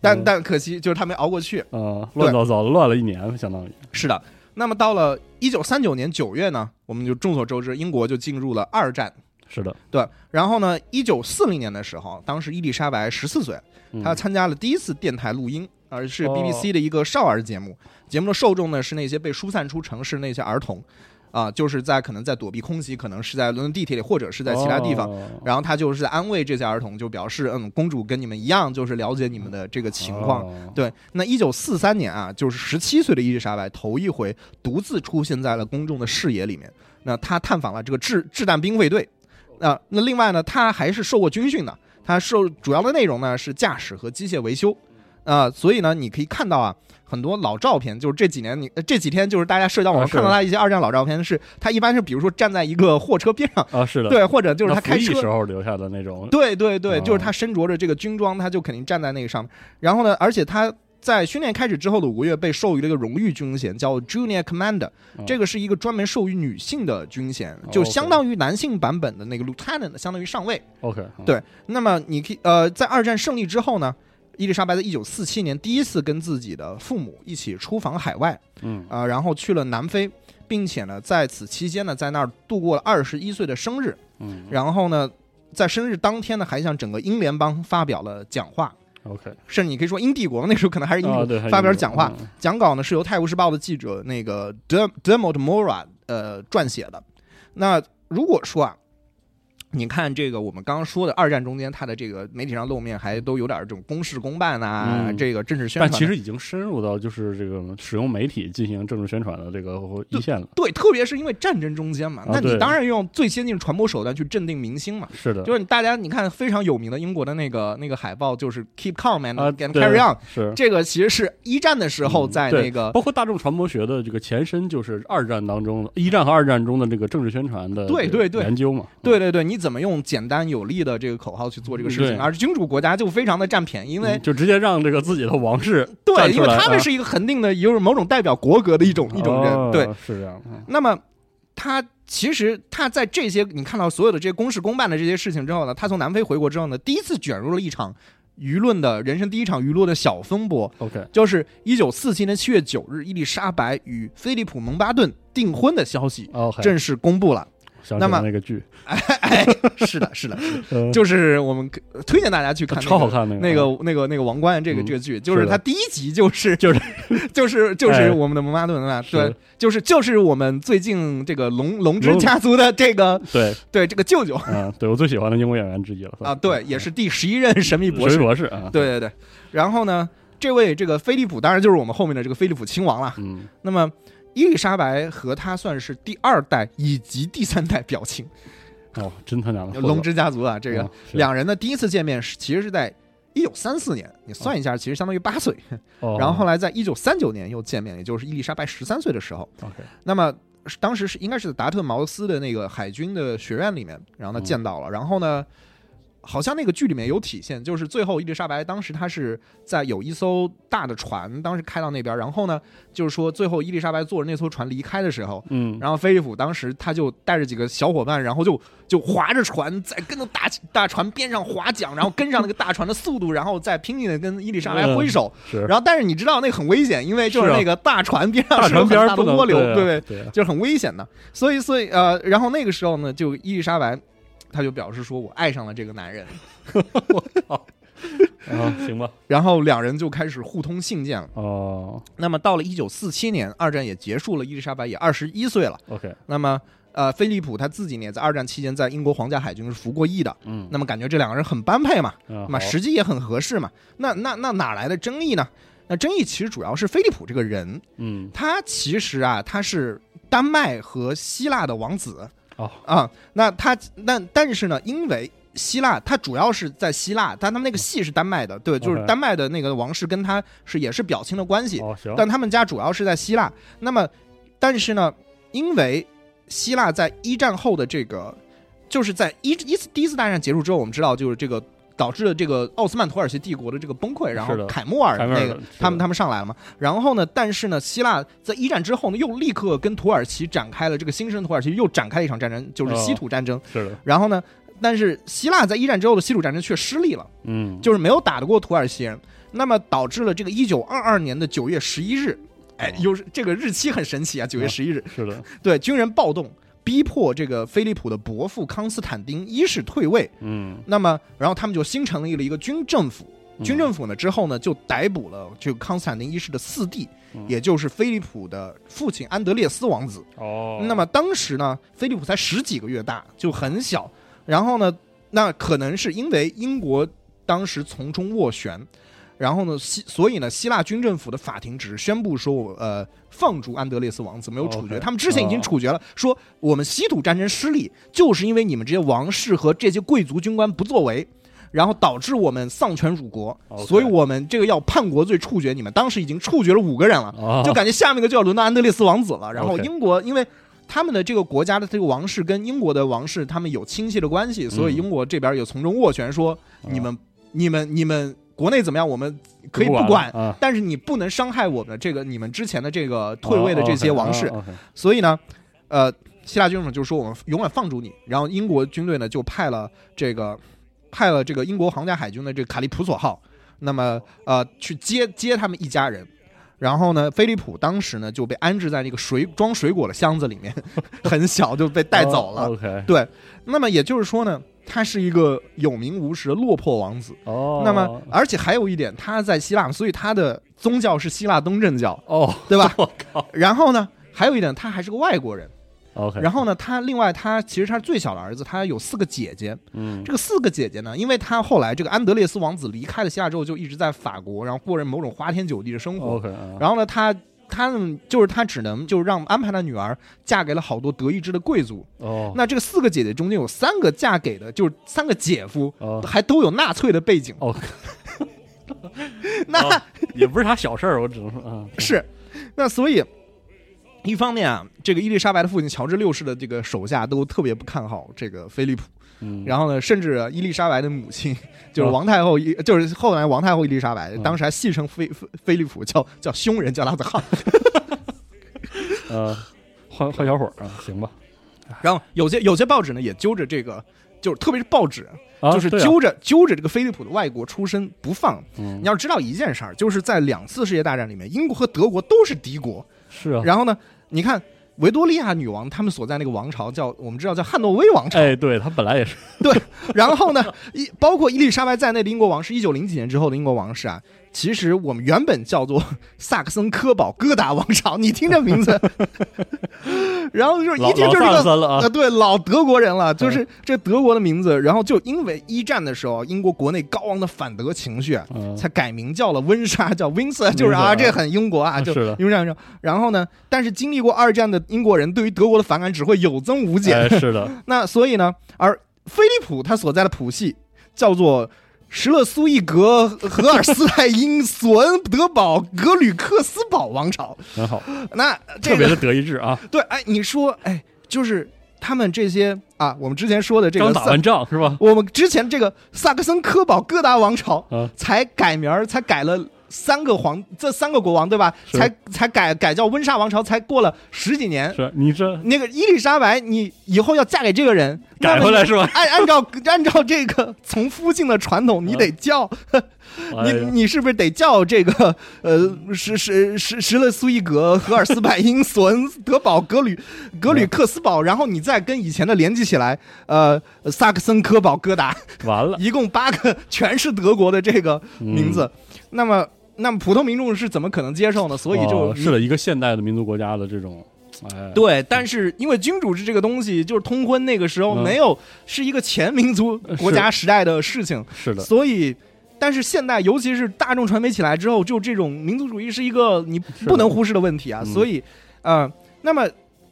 但嗯。但可惜就是他没熬过去。啊，乱糟糟的乱了一年，相当于。是的，那么到了一九三九年九月呢，我们就众所周知，英国就进入了二战。是的，对，然后呢，一九四零年的时候，当时伊丽莎白十四岁，嗯她参加了第一次电台录音，而是哦 BBC 的一个少儿节目。节目的受众呢是那些被疏散出城市那些儿童，啊、就是在可能在躲避空袭，可能是在伦敦地铁里，或者是在其他地方。哦然后他就是在安慰这些儿童，就表示，嗯，公主跟你们一样，就是了解你们的这个情况。哦对，那一九四三年啊，就是十七岁的伊丽莎白头一回独自出现在了公众的视野里面。那她探访了这个掷掷弹兵卫队，啊、那另外呢，她还是受过军训的。她受主要的内容呢是驾驶和机械维修，啊、所以呢，你可以看到啊，很多老照片，就是这几年你呃这几天就是大家社交网上看到他一些二战老照片，是他一般是比如说站在一个货车边上，啊，是的，对，或者就是他开车时候留下的那种，对对对，就是哦他身着着这个军装，他就肯定站在那个上面。然后呢，而且他在训练开始之后的五个月被授予了一个荣誉军衔，叫 Junior Commander，哦这个是一个专门授予女性的军衔，哦就相当于男性版本的那个 Lieutenant，相当于上尉。OK，嗯对那么你可以呃，在二战胜利之后呢？伊丽莎白在一九四七年第一次跟自己的父母一起出访海外，嗯啊、然后去了南非，并且呢，在此期间呢，在那儿度过了二十一岁的生日。嗯然后呢，在生日当天呢，还向整个英联邦发表了讲话，，OK，甚至你可以说英帝国那时候可能还是英发表讲话。嗯讲稿呢是由《泰晤士报》的记者那个 Der Dermot Mora 呃撰写的。那如果说啊。你看这个，我们刚刚说的二战中间，它的这个媒体上露面还都有点这种公事公办呐、嗯这个政治宣传。但其实已经深入到就是这个使用媒体进行政治宣传的这个一线了。对，特别是因为战争中间嘛，那你当然用最先进的传播手段去镇定民心嘛。是的，就是大家你看非常有名的英国的那个那个海报，就是 Keep calm and 啊 and carry on，是这个其实是一战的时候在那个、包括大众传播学的这个前身，就是二战当中一战和二战中的这个政治宣传的对对对研究嘛。对对对，你怎么用简单有力的这个口号去做这个事情？对而君主国家就非常的占便宜，因为、嗯就直接让这个自己的王室对，因为他们是一个恒定的，有某种代表国格的一种、一种人。哦对，是这样。嗯那么他其实他在这些你看到所有的这些公事公办的这些事情之后呢，他从南非回国之后呢，第一次卷入了一场舆论的人生第一场舆论的小风波，OK，就是一九四七年七月九日，伊丽莎白与菲利普蒙巴顿订婚的消息哦，正式公布了。想起那么那个剧，[laughs] 哎，是的，是的，是的呃 [laughs] 就是我们推荐大家去看、那个，超好看那个那个那个那个王冠这个嗯。这个剧，就是它第一集就是就是 [laughs] 就是就是哎。我们的蒙巴顿啊，对，就是就是我们最近这个龙龙之家族的这个对，对这个舅舅啊，对我最喜欢的英国演员之一了啊，对，也是第十一任神秘博士博士，博士啊，对对对。然后呢，这位这个菲利普当然就是我们后面的这个菲利普亲王了。嗯，那么伊丽莎白和他算是第二代以及第三代表亲，哦，真他娘的龙之家族啊，这个两人的第一次见面是其实是在一九三四年，你算一下，其实相当于八岁。哦然后后来在一九三九年又见面，也就是伊丽莎白十三岁的时候。OK，那么当时是应该是达特茅斯的那个海军的学院里面，然后呢嗯见到了。然后呢，好像那个剧里面有体现，就是最后伊丽莎白当时她是在有一艘大的船，当时开到那边，然后呢，就是说最后伊丽莎白坐着那艘船离开的时候，嗯，然后菲利普当时他就带着几个小伙伴，然后就就划着船在跟着大大船边上划桨，然后跟上那个大船的速度，然后再拼命的跟伊丽莎白挥手。是，然后但是你知道那个很危险，因为就是那个大船边上大是很大的涡流，对不对？就是很危险的。所以所以呃，然后那个时候呢，就伊丽莎白。他就表示说：“我爱上了这个男人。[laughs] ”我靠！[laughs] 啊，行吧。然后两人就开始互通信件了。哦那么到了一九四七年，二战也结束了，伊丽莎白也二十一岁了。，OK，那么呃，菲利普他自己呢，也在二战期间在英国皇家海军是服过役的。嗯，那么感觉这两个人很般配嘛，那那么时机也很合适嘛。那那那哪来的争议呢？那争议其实主要是菲利普这个人，嗯他其实啊，他是丹麦和希腊的王子。哦。啊，那他那但是呢，因为希腊他主要是在希腊，但他们那个系是丹麦的，对，就是丹麦的那个王室跟他是也是表亲的关系，哦行，但他们家主要是在希腊。那么，但是呢，因为希腊在一战后的这个，就是在一一次第一次大战结束之后，我们知道就是这个导致了这个奥斯曼土耳其帝国的这个崩溃，然后凯末尔那个他们他们上来了嘛。然后呢，但是呢，希腊在一战之后呢，又立刻跟土耳其展开了这个新生土耳其又展开了一场战争，就是西土战争。是的，然后呢，但是希腊在一战之后的西土战争却失利了。嗯，就是没有打得过土耳其人，那么导致了这个一九二二年的九月十一日，哎哦，又是这个日期很神奇啊，九月十一日，是的，[laughs] 对军人暴动，逼迫这个菲利普的伯父康斯坦丁一世退位，嗯，那么然后他们就新成立了一个军政府。嗯军政府呢之后呢，就逮捕了这个康斯坦丁一世的四弟，嗯也就是菲利普的父亲安德烈斯王子。哦，那么当时呢，菲利普才十几个月大，就很小。然后呢，那可能是因为英国当时从中斡旋，然后呢，希所以呢，希腊军政府的法庭只是宣布说，我呃放逐安德烈斯王子，没有处决。他们之前已经哦处决了，说我们西土战争失利，就是因为你们这些王室和这些贵族军官不作为。然后导致我们丧权辱国所以我们这个要叛国罪处决你们。当时已经处决了五个人了，哦就感觉下面一个就要轮到安德烈斯王子了。然后英国因为他们的这个国家的这个王室跟英国的王室他们有亲戚的关系，所以嗯英国这边也从中斡旋说，你们、你们、你们国内怎么样，我们可以不不管，啊，但是你不能伤害我们的这个你们之前的这个退位的这些王室。所以呢，呃，希腊军政府就说我们永远放逐你，然后英国军队呢就派了这个派了这个英国皇家海军的这个卡利普索号，那么呃去接接他们一家人。然后呢，菲利普当时呢就被安置在那个水装水果的箱子里面，很小就被带走了。对，那么也就是说呢，他是一个有名无实的落魄王子。哦，那么，而且还有一点，他在希腊，所以他的宗教是希腊东正教，哦，对吧？[laughs] 我靠然后呢，还有一点，他还是个外国人。，OK，然后呢，他另外他其实他是最小的儿子，他有四个姐姐。嗯，这个四个姐姐呢，因为他后来这个安德烈斯王子离开了希腊之后，就一直在法国，然后过着某种花天酒地的生活。OK，啊然后呢，他他们就是他只能就是让安排他女儿嫁给了好多德意志的贵族。哦，那这个四个姐姐中间有三个嫁给的，就是三个姐夫，哦还都有纳粹的背景。哦，[laughs] 那、哦也不是啥小事儿，我只能说啊，是，那所以。一方面啊，这个伊丽莎白的父亲乔治六世的这个手下都特别不看好这个菲利普，嗯，然后呢，甚至伊丽莎白的母亲就是哦王太后伊，就是后来王太后伊丽莎白，嗯当时还戏称菲菲菲利普叫叫凶人，叫他的汉。[laughs] 呃，换换小伙儿啊，行吧，然后有些有些报纸呢也揪着这个，就是特别是报纸，就是揪着揪着这个菲利普的外国出身不放。嗯你要知道一件事儿，就是在两次世界大战里面，英国和德国都是敌国。是啊，然后呢，你看维多利亚女王他们所在那个王朝叫我们知道叫汉诺威王朝。哎，对他本来也是。对，然后呢，一包括伊丽莎白在内的英国王室，一九零几年之后的英国王室啊，其实我们原本叫做 [laughs] 萨克森科堡哥达王朝，你听这名字，[laughs] 然后就是一听就是这个。呃，，对，老德国人了，就是这德国的名字，然后就因为一战的时候，英国国内高昂的反德情绪才改名叫了温莎，叫 Windsor，[laughs] 就是啊，这很英国啊，就是因为这样。然后呢，但是经历过二战的英国人对于德国的反感只会有增无减，哎，是的，那所以呢，而菲利普他所在的谱系叫做什勒苏伊格荷尔斯泰因索恩德堡格吕克斯堡王朝。很好，那这个特别的德意志啊，对，哎，你说，哎，就是他们这些啊，我们之前说的这个刚打完仗是吧？我们之前这个萨克森科堡哥达王朝啊才改名儿，才改了三个皇，这三个国王对吧？才才改改叫温莎王朝，才过了十几年。是你这那个伊丽莎白，你以后要嫁给这个人，改回来是吧？按按照按照这个从夫姓的传统，你得叫、[laughs] 你哎你是不是得叫这个呃什什什什勒苏伊格、荷尔斯拜因、索恩德堡、格吕格吕克斯堡，然后你再跟以前的联系起来，呃，萨克森科堡哥达，完了，[laughs] 一共八个全是德国的这个名字，那么那么普通民众是怎么可能接受呢？所以就、哦是了一个现代的民族国家的这种，哎，对，但是因为君主制这个东西，就是通婚那个时候嗯没有，是一个前民族国家时代的事情，是的，所以。但是现代，尤其是大众传媒起来之后，就这种民族主义是一个你不能忽视的问题啊。嗯所以，呃，那么，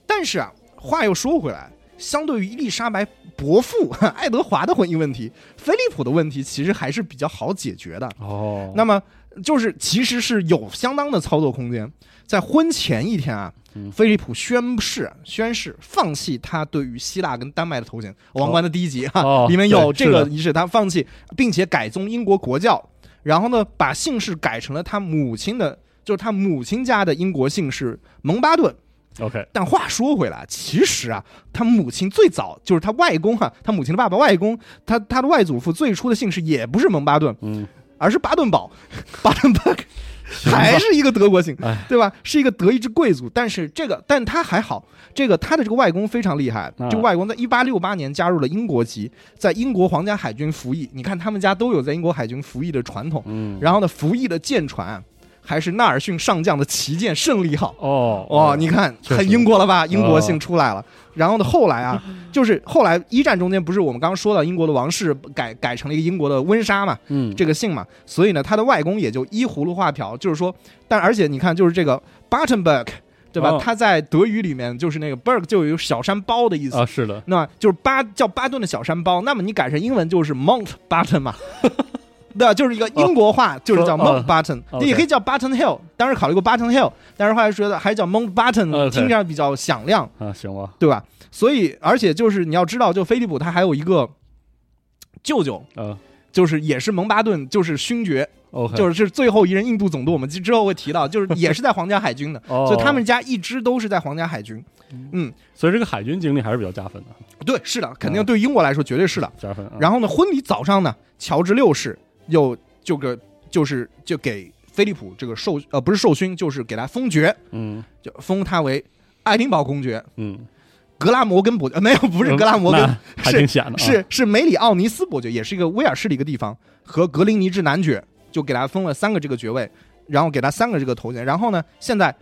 但是啊，话又说回来，相对于伊丽莎白伯父爱德华的婚姻问题，菲利普的问题其实还是比较好解决的。哦，那么就是其实是有相当的操作空间。在婚前一天啊嗯，菲利普宣誓宣誓放弃他对于希腊跟丹麦的头衔，王冠的第一集哈、哦里面有这个仪式，他放弃，并且改宗英国国教，然后呢把姓氏改成了他母亲的，就是他母亲家的英国姓氏蒙巴顿。OK，但话说回来，其实啊，他母亲最早就是他外公啊，他母亲的爸爸外公，他他的外祖父最初的姓氏也不是蒙巴顿，嗯，而是巴顿堡，巴顿堡 [laughs] 还是一个德国姓哎，对吧？是一个德意志贵族，但是这个，但他还好，这个他的这个外公非常厉害，啊这个外公在一八六八年加入了英国籍，在英国皇家海军服役。你看他们家都有在英国海军服役的传统，嗯，然后呢，服役的舰船还是纳尔逊上将的旗舰胜利号。哦，哦，你看很英国了吧？英国姓出来了。然后呢，后来啊，[laughs] 就是后来一战中间不是我们刚刚说到英国的王室改改成了一个英国的温莎嘛，嗯，这个姓嘛，所以呢，他的外公也就依葫芦画瓢，就是说，但而且你看，就是这个 Buttonberg 对吧？哦他在德语里面就是那个 berg 就有小山包的意思，啊，是的，那就是巴叫巴顿的小山包，那么你改成英文就是 Mount Button 嘛。[laughs] 对啊，就是一个英国话，就是叫说 Mount 哦。Batten，、OK 也可以叫 Button Hill。当时考虑过 Button Hill，但是后来觉得还是叫 Mount OK 听上比较响亮，啊，行吧，对吧？所以，而且就是你要知道，就菲利普他还有一个舅舅，啊就是也是蒙巴顿，就是勋爵就是是最后一任印度总督，我们之后会提到，就是也是在皇家海军的，[laughs] 哦，所以他们家一直都是在皇家海军。嗯，所以这个海军经历还是比较加分的，对，是的，肯定对英国来说绝对是的。加分啊。然后呢，婚礼早上呢，乔治六世又就个就是就给菲利普这个授呃不是授勋，就是给他封爵，嗯就封他为爱丁堡公爵。嗯，格拉摩根伯爵、呃、没有，不是格拉摩根，那还挺显的啊，是是梅里奥尼斯伯爵，也是一个威尔士的一个地方，和格林尼治男爵，就给他封了三个这个爵位，然后给他三个这个头衔。然后呢，现在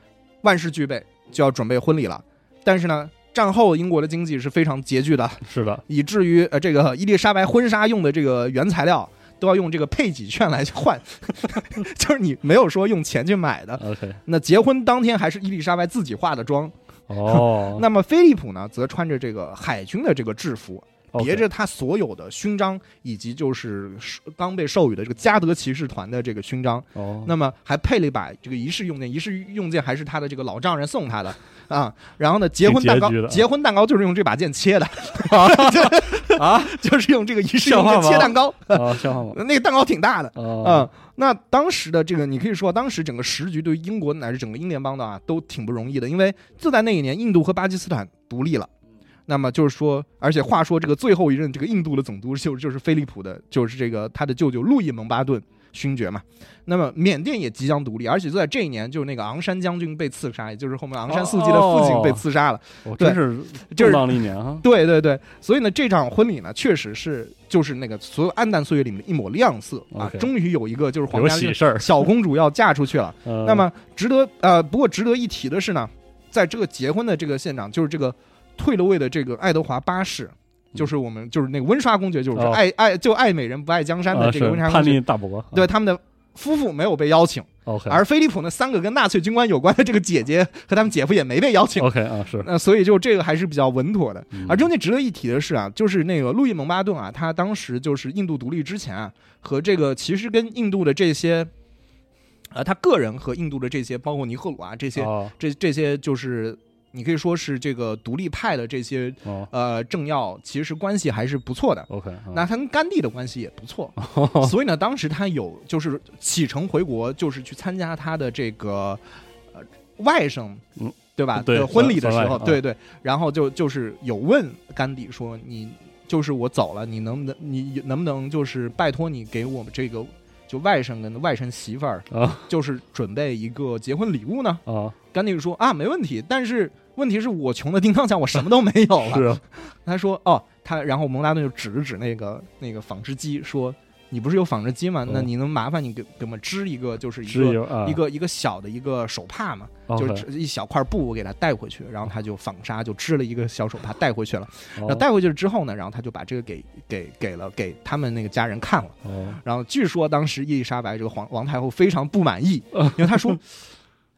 万事俱备，就要准备婚礼了。但是呢，战后英国的经济是非常拮据的，是的，以至于呃这个伊丽莎白婚纱用的这个原材料都要用这个配给券来换，[laughs] 就是你没有说用钱去买的。OK，那结婚当天还是伊丽莎白自己化的妆，哦，[laughs] 那么菲利普呢，则穿着这个海军的这个制服别着他所有的勋章，以及就是刚被授予的这个加德骑士团的这个勋章。哦，那么还配了一把这个仪式用件，仪式用件还是他的这个老丈人送他的啊。然后呢，结婚蛋糕结婚蛋糕就是用这把剑切的 [laughs] 啊，[laughs] 就是用这个仪式用像话吗件切蛋糕，[laughs] 啊，像话吗？那个蛋糕挺大的。啊，嗯，那当时的这个，你可以说，当时整个时局对于英国乃至整个英联邦的啊，都挺不容易的，因为就在那一年，印度和巴基斯坦独立了。那么就是说，而且话说，这个最后一任这个印度的总督就是就是菲利普的，就是这个他的舅舅路易蒙巴顿勋爵嘛。那么缅甸也即将独立，而且就在这一年，就是那个昂山将军被刺杀，也就是后面昂山素季的父亲被刺杀了。我对真是就是一年 [laughs] 哈。对对对，所以呢，这场婚礼呢，确实是就是那个所有暗淡岁月里面的一抹亮色啊终于有一个就是皇有家喜事儿，小公主要嫁出去了。[laughs] 呃那么值得呃，不过值得一提的是呢，在这个结婚的这个现场，就是这个退了位的这个爱德华八世，就是我们就是那个温莎公爵，就是哦。爱爱就爱美人不爱江山的啊这个温莎公爵，逆大伯，对他们的夫妇没有被邀请而菲利普那三个跟纳粹军官有关的这个姐姐和他们姐夫也没被邀请。OK 啊是，那所以就这个还是比较稳妥的，嗯。而中间值得一提的是啊，就是那个路易蒙巴顿啊，他当时就是印度独立之前啊，和这个其实跟印度的这些，呃，他个人和印度的这些，包括尼赫鲁啊这些，哦。这这些就是你可以说是这个独立派的这些哦呃政要，其实关系还是不错的。，OK，啊那他跟甘地的关系也不错，[laughs] 所以呢，当时他有就是启程回国，就是去参加他的这个呃外甥，嗯对吧？对的婚礼的时候，对对，然后就就是有问甘地说，你就是我走了，你能不能你能不能就是拜托你给我们这个就外甥跟外甥媳妇儿，啊就是准备一个结婚礼物呢？啊，甘地说啊，没问题，但是问题是我穷的叮当响，我什么都没有了。是啊，他说哦，他然后蒙达顿就指了指那个那个纺织机，说你不是有纺织机吗？那嗯。你能麻烦你给给我们织一个，就是一个一个一个小的一个手帕嘛，就是一小块布，我给他带回去，然后他就纺纱就织了一个小手帕带回去了。然后哦带回去了之后呢，然后他就把这个给给给了给他们那个家人看了。哦。然后据说当时伊丽莎白这个皇王太后非常不满意，[laughs] 因为她说，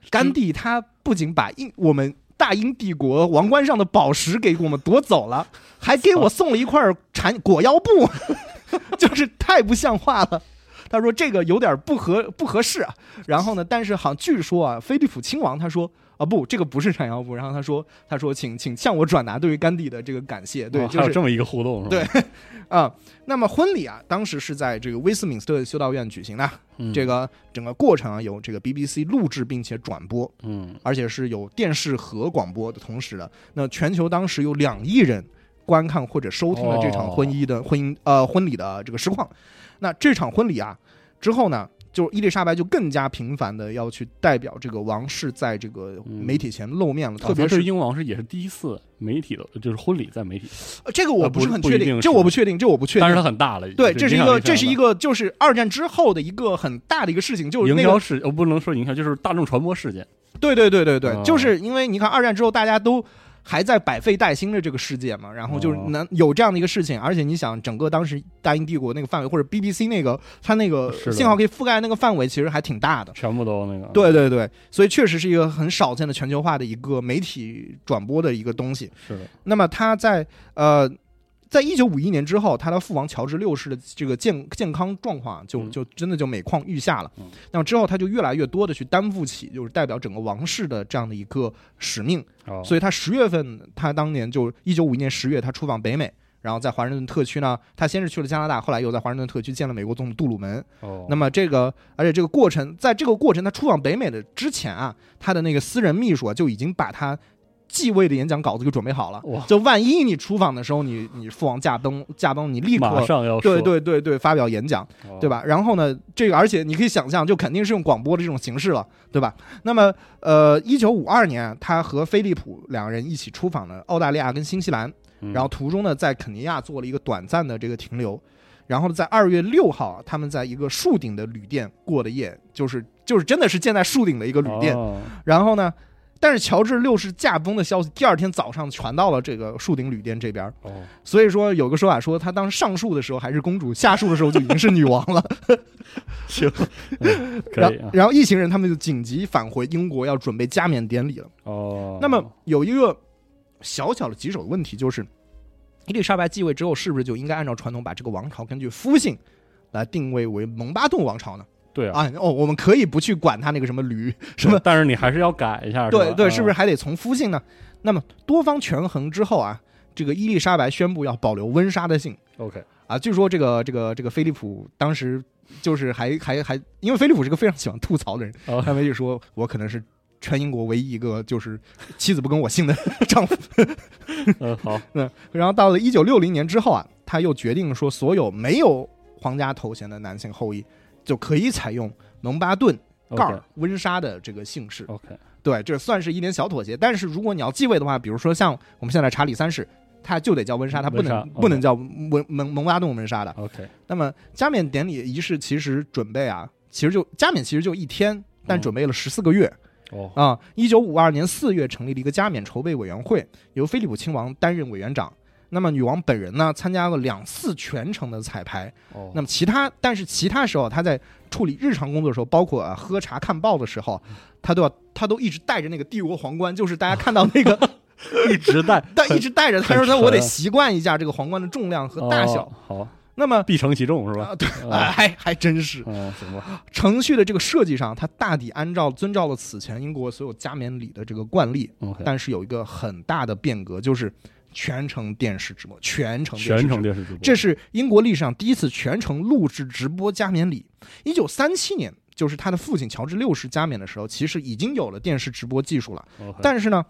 甘地他不仅把英我们大英帝国王冠上的宝石给我们夺走了，还给我送了一块缠裹腰布，[laughs] 就是太不像话了。他说这个有点不合不合适啊。然后呢，但是好像据说啊，菲利普亲王他说啊不，这个不是闪耀布。然后他说他说请请向我转达对于甘地的这个感谢。对，哦就是还有这么一个互动是吧？对啊、那么婚礼啊，当时是在这个威斯敏斯特修道院举行的。嗯这个整个过程啊，有这个 BBC 录制并且转播，嗯而且是有电视和广播的同时的。那全球当时有两亿人观看或者收听了这场婚姻的、婚姻呃婚礼的这个实况。那这场婚礼啊之后呢，就是伊丽莎白就更加频繁的要去代表这个王室在这个媒体前露面了，特别是英王是也是第一次媒体的，就是婚礼在媒体，呃这个我呃不不是很确定，这我不确定，这我不确定。但是它很大了。对，这是一个，这是一个，就是二战之后的一个很大的一个事情，就是那个，营销事，呃，不能说营销，就是大众传播事件。对对对对对，哦就是因为你看二战之后大家都还在百废待兴的这个世界嘛，然后就是哦。能有这样的一个事情，而且你想整个当时大英帝国那个范围，或者 BBC 那个它那个信号可以覆盖那个范围，其实还挺大的。全部都那个，对对对，所以确实是一个很少见的全球化的一个媒体转播的一个东西。是的，那么它在呃，在一九五一年之后，他的父王乔治六世的这个健健康状况就嗯就真的就每况愈下了嗯。那么之后，他就越来越多的去担负起就是代表整个王室的这样的一个使命。哦，所以他十月份，他当年就一九五一年十月，他出访北美。然后在华盛顿特区呢，他先是去了加拿大，后来又在华盛顿特区见了美国总统杜鲁门。哦，那么这个，而且这个过程，在这个过程他出访北美的之前啊，他的那个私人秘书啊就已经把他继位的演讲稿子就准备好了。就万一你出访的时候，你你父王驾崩驾崩，你立马刻上要对，对对对发表演讲，哦对？吧？然后呢，这个而且你可以想象，就肯定是用广播的这种形式了，对吧？那么呃，一九五二年，他和菲利普两个人一起出访了澳大利亚跟新西兰，嗯然后途中呢，在肯尼亚做了一个短暂的这个停留，然后呢，在二月六号，他们在一个树顶的旅店过的夜，就是就是真的是建在树顶的一个旅店。哦然后呢，但是乔治六世驾崩的消息第二天早上传到了这个树顶旅店这边，哦，所以说有个说法说，他当时上树的时候还是公主，下树的时候就已经是女王了。[laughs] 行，[laughs] 嗯可以啊，然后然后一行人他们就紧急返回英国，要准备加冕典礼了。哦，那么有一个小小的棘手的问题就是，伊丽莎白继位之后，是不是就应该按照传统把这个王朝根据夫姓来定位为蒙巴顿王朝呢？对啊，啊，哦，我们可以不去管他那个什么驴什么，但是你还是要改一下，对对，是不是啊还得从夫姓呢？那么多方权衡之后啊，这个伊丽莎白宣布要保留温莎的姓。？OK，啊，据说这个这个这个菲利普当时就是还还还，因为菲利普是个非常喜欢吐槽的人，哦他们就说我可能是全英国唯一一个就是妻子不跟我姓的 [laughs] 丈夫。嗯，好，[laughs] 嗯，然后到了一九六零年之后啊，他又决定说，所有没有皇家头衔的男性后裔就可以采用蒙巴顿、盖尔温莎的这个姓氏。OK，对，这算是一点小妥协。但是如果你要继位的话，比如说像我们现在查理三世，他就得叫温莎，他不能不能叫蒙蒙蒙巴顿温莎的。OK，那么加冕典礼仪式其实准备啊，其实就加冕其实就一天，但嗯准备了十四个月哦，啊。一九五二年四月成立了一个加冕筹备委员会，由菲利普亲王担任委员长。那么女王本人呢，参加了两次全程的彩排。哦，那么其他，但是其他时候她在处理日常工作的时候，包括、啊、喝茶看报的时候，她都要她都一直戴着那个帝国皇冠，就是大家看到那个，[laughs] 一直戴但一直戴着。她说她我得习惯一下这个皇冠的重量和大小。哦好，那么必承其重是吧？啊，对，还还真是。嗯，行吧，程序的这个设计上，它大抵按照遵照了此前英国所有加冕礼的这个惯例但是有一个很大的变革，就是全程电视直播，全程全程电视直播，这是英国历史上第一次全程录制直播加冕礼。一九三七年，就是他的父亲乔治六世加冕的时候，其实已经有了电视直播技术了。但是呢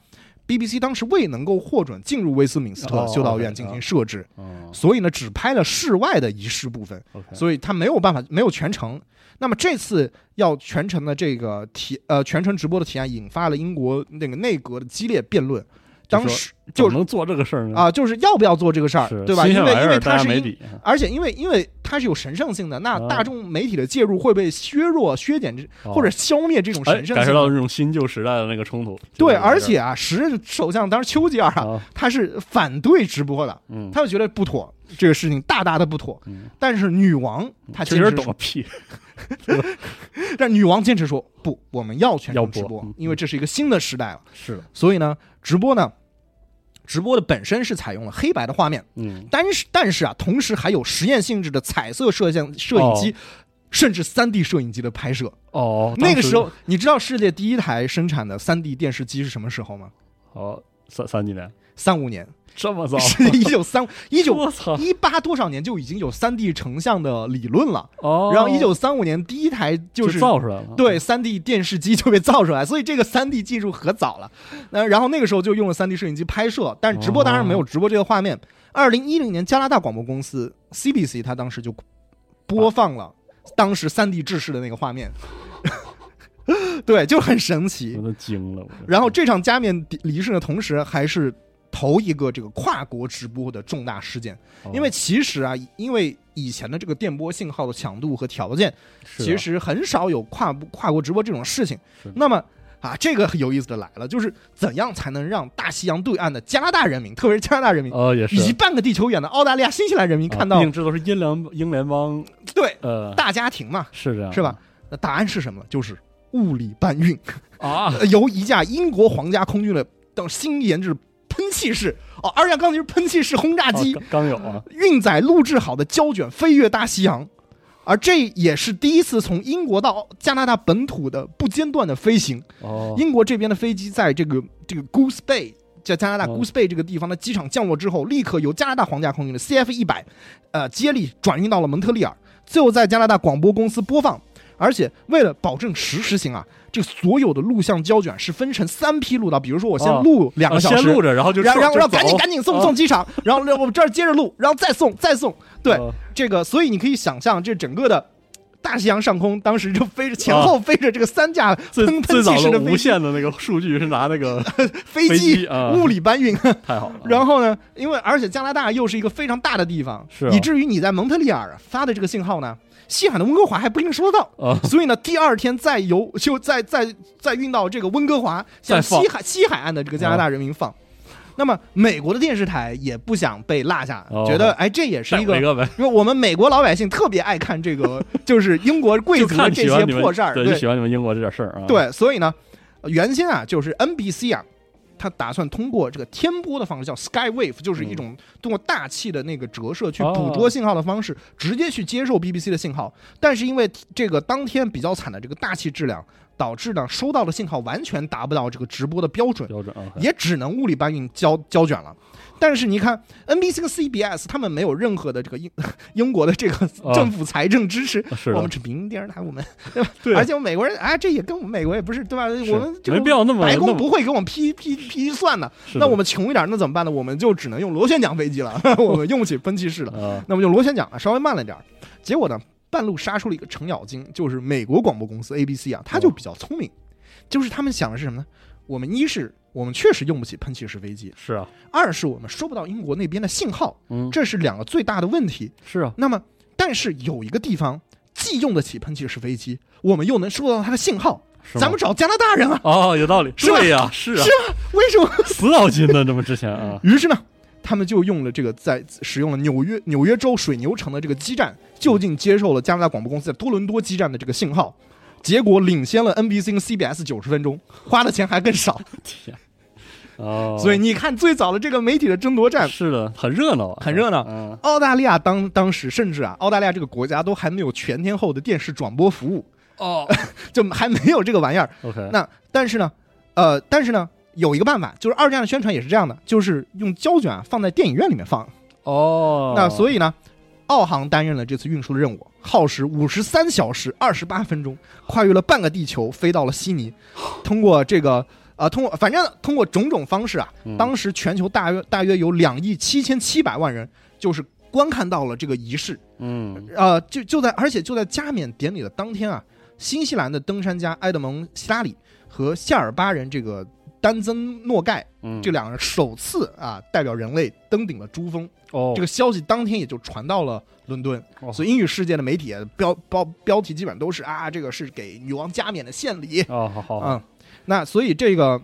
，BBC 当时未能够获准进入威斯敏斯特哦修道院进行设置，哦所以呢，只拍了室外的仪式部分所以他没有办法没有全程。那么这次要全程的这个提呃全程直播的提案，引发了英国那个内阁的激烈辩论。当时就能做这个事儿呢？啊，就是要不要做这个事儿，对吧？因为因为它是英家没底，而且因为因为它是有神圣性的，那啊大众媒体的介入会被削弱、削减这哦或者消灭这种哎神圣感受到。这种新旧时代的那个冲突。对，而且啊，时任首相当时丘吉尔啊，啊，他是反对直播的，嗯，他就觉得不妥，这个事情大大的不妥。嗯但是女王她其实懂个屁，[laughs] 但女王坚持说不，我们要全要程直播因为这是一个新的时代了。是的，所以呢，直播呢，直播的本身是采用了黑白的画面，嗯，但是但是啊，同时还有实验性质的彩色摄像摄影机，甚至三 D 摄影机的拍摄。哦，那个时时候，你知道世界第一台生产的三 D 电视机是什么时候吗？哦，三三几年三五年，这么早，是一九三 [laughs] 一九一八多少年就已经有三 D 成像的理论了。哦，然后一九三五年第一台就是造出来了，对，三 D 电视机就被造出来，所以这个三 D 技术可早了。那然后那个时候就用了三 D 摄影机拍摄，但是直播当然没有直播这个画面。二零一零年，加拿大广播公司 CBC 它当时就播放了当时三 D 制式的那个画面，[laughs] 对，就很神奇我。都惊了。然后这场加冕仪式的，同时还是头一个这个跨国直播的重大事件，哦因为其实啊，因为以前的这个电波信号的强度和条件，其实很少有跨跨国直播这种事情。那么啊，这个有意思的来了，就是怎样才能让大西洋对岸的加拿大人民，特别是加拿大人民，哦也是以及半个地球远的澳大利亚、新西兰人民看到这都是英联英联邦，对呃，大家庭嘛，是这样是吧？？那答案是什么？就是物理搬运，啊，呃 [laughs] 由一架英国皇家空军的等新研制喷气式哦，二架钢琴喷气式轰炸机。哦刚刚有啊，运载录制好的胶卷飞越大西洋，而这也是第一次从英国到加拿大本土的不间断的飞行。哦，英国这边的飞机在这个这个 Goose Bay，在加拿大哦。Goose Bay 这个地方的机场降落之后，立刻由加拿大皇家空军的 CF 一百，呃，接力转运到了蒙特利尔，最后在加拿大广播公司播放。而且为了保证实时性啊，这所有的录像胶卷是分成三批录到，比如说我先哦录两个小时，啊先录着，然后就然后然后然后赶紧赶紧送啊送机场，然后然后我这儿接着录，然后再送再送，对啊这个，所以你可以想象这整个的。大西洋上空，当时就飞着前后飞着这个三架最喷喷气式的飞机。线的那个数据是拿那个飞 [laughs] 飞机啊。物理搬运。[laughs] 太好了，然后呢，因为而且加拿大又是一个非常大的地方，是啊以至于你在蒙特利尔发的这个信号呢，西海的温哥华还不一定收得到。啊，所以呢，第二天再由就再再再运到这个温哥华，向西海西海岸的这个加拿大人民放。那么美国的电视台也不想被落下，哦。觉得哎这也是一个因为我们美国老百姓特别爱看这个，[laughs] 就是英国贵族的这些破事儿，对，就喜欢你们英国这点事儿啊，，对，所以呢，呃原先啊，就是 NBC 啊，他打算通过这个天波的方式，叫 Skywave，就是一种通过大气的那个折射去捕捉信号的方式，直接去接受 BBC 的信号。但是因为这个当天比较惨的这个大气质量，导致呢收到的信号完全达不到这个直播的标准，标准啊，也只能物理搬运胶胶卷了。但是你看，NBC 跟 CBS 他们没有任何的这个英 [laughs] 英国的这个哦政府财政支持，是我们是民营电视台，我们对吧？对而且我们美国人啊，这也跟我们美国也不是对吧？我们这没必要那么白宫不会给我们批批批预算的。那我们穷一点，那怎么办呢？我们就只能用螺旋桨飞机了，[laughs] 我们用不起喷气式了，啊，那么用螺旋桨啊，稍微慢了点儿。结果呢，半路杀出了一个程咬金，就是美国广播公司 ABC 啊，他就比较聪明，就是他们想的是什么呢？我们一是我们确实用不起喷气式飞机，是啊，二是我们收不到英国那边的信号，嗯，这是两个最大的问题。是啊，那么，但是有一个地方既用得起喷气式飞机，我们又能收到它的信号，咱们找加拿大人啊，哦，有道理，是吧？对呀，是啊，为什么？死脑筋呢，这么之前啊，[laughs] 于是呢，他们就用了这个在使用了纽约纽约州水牛城的这个基站，就近接受了加拿大广播公司在多伦多基站的这个信号，结果领先了 NBC 跟 CBS 九十分钟，花的钱还更少。天，哦，所以你看，最早的这个媒体的争夺战，是的，很热闹啊，很热闹。嗯。澳大利亚当当时甚至啊，澳大利亚这个国家都还没有全天候的电视转播服务，哦。[laughs] 就还没有这个玩意儿。，OK，那但是呢，呃，但是呢，有一个办法，就是二战的宣传也是这样的，就是用胶卷啊放在电影院里面放。哦，那所以呢，澳航担任了这次运输的任务，耗时五十三小时二十八分钟，跨越了半个地球，飞到了悉尼，通过这个。啊、通过反正通过种种方式啊，嗯当时全球大约大约有两亿七千七百万人，就是观看到了这个仪式。嗯呃，就就在而且就在加冕典礼的当天啊，新西兰的登山家埃德蒙·希拉里和夏尔巴人这个丹增诺盖嗯，这两人首次啊代表人类登顶了珠峰。哦，这个消息当天也就传到了伦敦，哦所以英语世界的媒体啊标标标题基本上都是啊，这个是给女王加冕的献礼。哦，好好好，嗯，那所以这个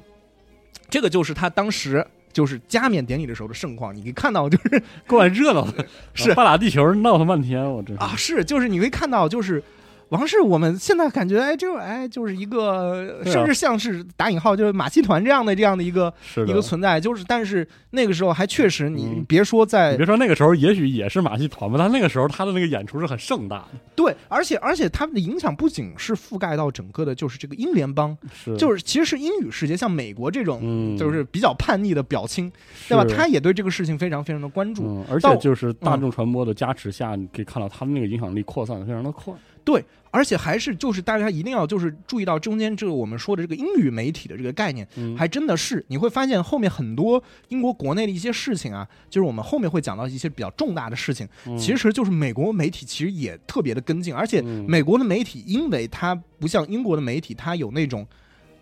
这个就是他当时就是加冕典礼的时候的盛况，你可以看到就是 [laughs] 怪热闹的，是半拉地球闹腾半天，我真是啊，是就是你可以看到就是。王室，我们现在感觉，哎，就哎，就是一个，甚至像是打引号，就是马戏团这样的这样的一个的。一个存在，就是，但是那个时候还确实，你嗯。别说在你别说那个时候，也许也是马戏团吧，但那个时候他的那个演出是很盛大的，对，而且而且他们的影响不仅是覆盖到整个的，就是这个英联邦，是。就是其实是英语世界，像美国这种，嗯，就是比较叛逆的表亲，对吧？他也对这个事情非常非常的关注。嗯，而且就是大众传播的加持下，你可以看到他们那个影响力扩散的非常的快。对，而且还是就是大家一定要就是注意到中间这个我们说的这个英语媒体的这个概念，嗯，还真的是你会发现后面很多英国国内的一些事情啊，就是我们后面会讲到一些比较重大的事情，嗯其实就是美国媒体其实也特别的跟进，而且嗯美国的媒体因为它不像英国的媒体，它有那种。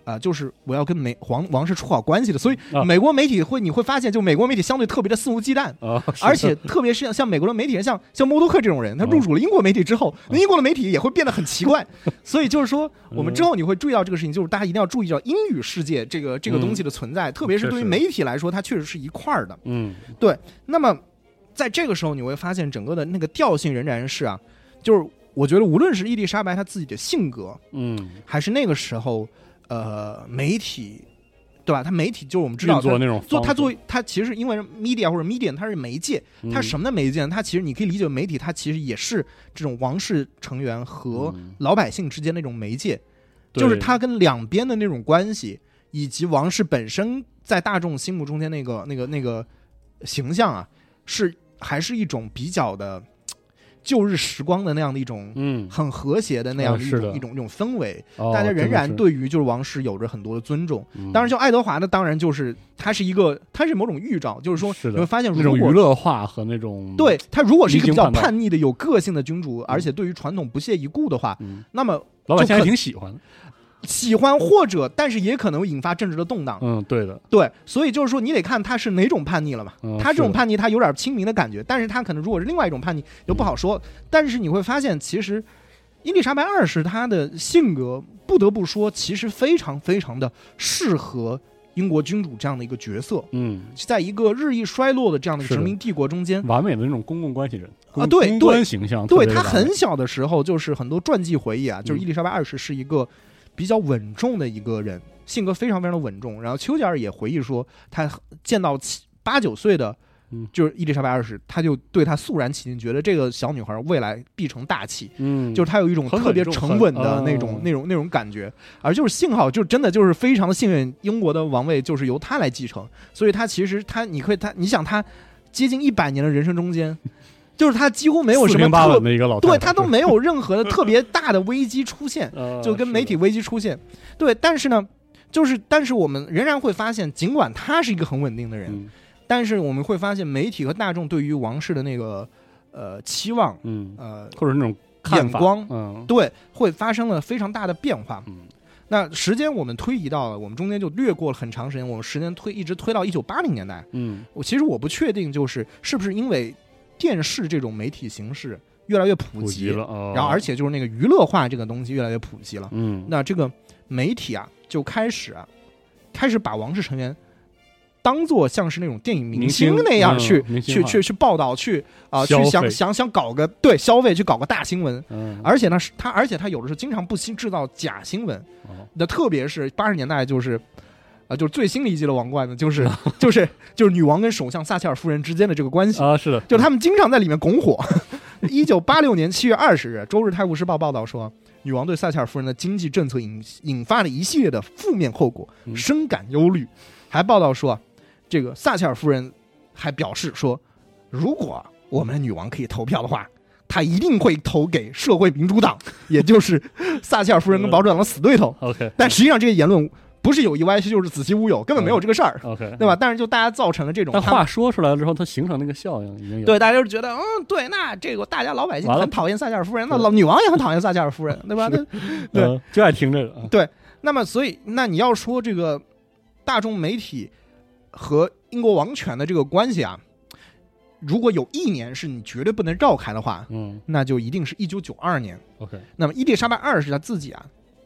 啊、就是我要跟美皇王室处好关系的，所以啊。美国媒体会你会发现，就美国媒体相对特别的肆无忌惮，啊，而且特别是像像美国的媒体人，像像默多克这种人，他入主了英国媒体之后，那英国的媒体也会变得很奇怪。[laughs] 所以就是说，我们之后你会注意到这个事情，就是大家一定要注意到英语世界这个这个东西的存在，特别是对于媒体来说，它确实是一块儿的。嗯。对那么在这个时候，你会发现整个的那个调性仍然是啊，就是我觉得无论是伊丽莎白她自己的性格，嗯，还是那个时候呃媒体，对吧？它媒体就是我们知道做那种做它作为它其实因为 media 或者 medium 它是媒介，它是什么？的媒介呢？它其实你可以理解为媒体，它其实也是这种王室成员和嗯老百姓之间那种媒介，对就是它跟两边的那种关系，以及王室本身在大众心目中间那个那个那个形象啊，是还是一种比较的旧日时光的那样的一种嗯，很和谐的那样的一种一种一种氛围，哦大家仍然，对于就是王室有着很多的尊重。当然，就爱德华呢，当然就是他是一个，他是某种预兆，就是说是你会发现，那种娱乐化和那种对他如果是一个比较叛逆的、有个性的君主，而且对于传统不屑一顾的话，嗯，那么老百姓还挺喜欢的。喜欢或者，但是也可能会引发政治的动荡。嗯，对的，对，所以就是说，你得看他是哪种叛逆了嘛。嗯他这种叛逆，他有点亲民的感觉，但是他可能如果是另外一种叛逆，就不好说。但是你会发现，其实伊丽莎白二世她的性格，不得不说，其实非常非常的适合英国君主这样的一个角色，嗯，在一个日益衰落的这样的殖民帝国中间。完美的那种公共关系人啊对公关形象，对他很小的时候，就是很多传记回忆啊，就是嗯伊丽莎白二世是一个比较稳重的一个人，性格非常非常的稳重。然后丘吉尔也回忆说，他见到七八九岁的嗯，就是伊丽莎白二世，他就对她肃然起敬，觉得这个小女孩未来必成大器。嗯，就是他有一种特别沉稳的那种哦、那种、那种感觉，而就是幸好，就真的就是非常的幸运，英国的王位就是由他来继承，所以他其实他，你可以他，你想他接近一百年的人生中间，就是他几乎没有什么八特稳的一个老太太，对他都没有任何的 [laughs] 特别大的危机出现，呃 [laughs] 就跟媒体危机出现。对，但是呢，就是但是我们仍然会发现，尽管他是一个很稳定的人，嗯。但是我们会发现媒体和大众对于王室的那个呃期望嗯，呃或者那种眼光嗯。对会发生了非常大的变化。嗯。那时间我们推移到了，我们中间就略过了很长时间，我们时间推一直推到一九八零年代。嗯。我其实我不确定，就是是不是因为电视这种媒体形式越来越普普及了，哦。然后而且就是那个娱乐化这个东西越来越普及了，嗯。那这个媒体啊就开始啊，开始把王室成员当做像是那种电影明明星那样嗯去、去去去报道，去啊、消去想想想搞个对消费，去搞个大新闻。嗯。而且呢，是他而且他有的时候经常不惜制造假新闻。哦。那特别是八十年代，就是啊，就是最新的一季的王冠呢，就是就是就是女王跟首相撒切尔夫人之间的这个关系，啊，是的，就他们经常在里面拱火。[laughs] 一九八六年七月二十日，《周日泰晤士报》报道说，女王对撒切尔夫人的经济政策引引发了一系列的负面后果，嗯深感忧虑。还报道说，这个撒切尔夫人还表示说，如果我们的女王可以投票的话，她一定会投给社会民主党，也就是撒切尔夫人跟保守党的死对头。[laughs] OK 但实际上，这些言论不是有意歪曲，就是子虚乌有，根本没有这个事儿，OK，对吧？？但是就大家造成了这种但话说出来了之后，它形成那个效应已经有对，大家就觉得，嗯，对，那这个大家老百姓很讨厌撒切尔夫人，那老女王也很讨厌撒切尔夫人，对吧？[laughs] 那对呃就爱听这个对，那么，所以那你要说这个大众媒体和英国王权的这个关系啊，如果有一年是你绝对不能绕开的话，嗯那就一定是一九九二年。，OK，那么伊丽莎白二世她自己啊，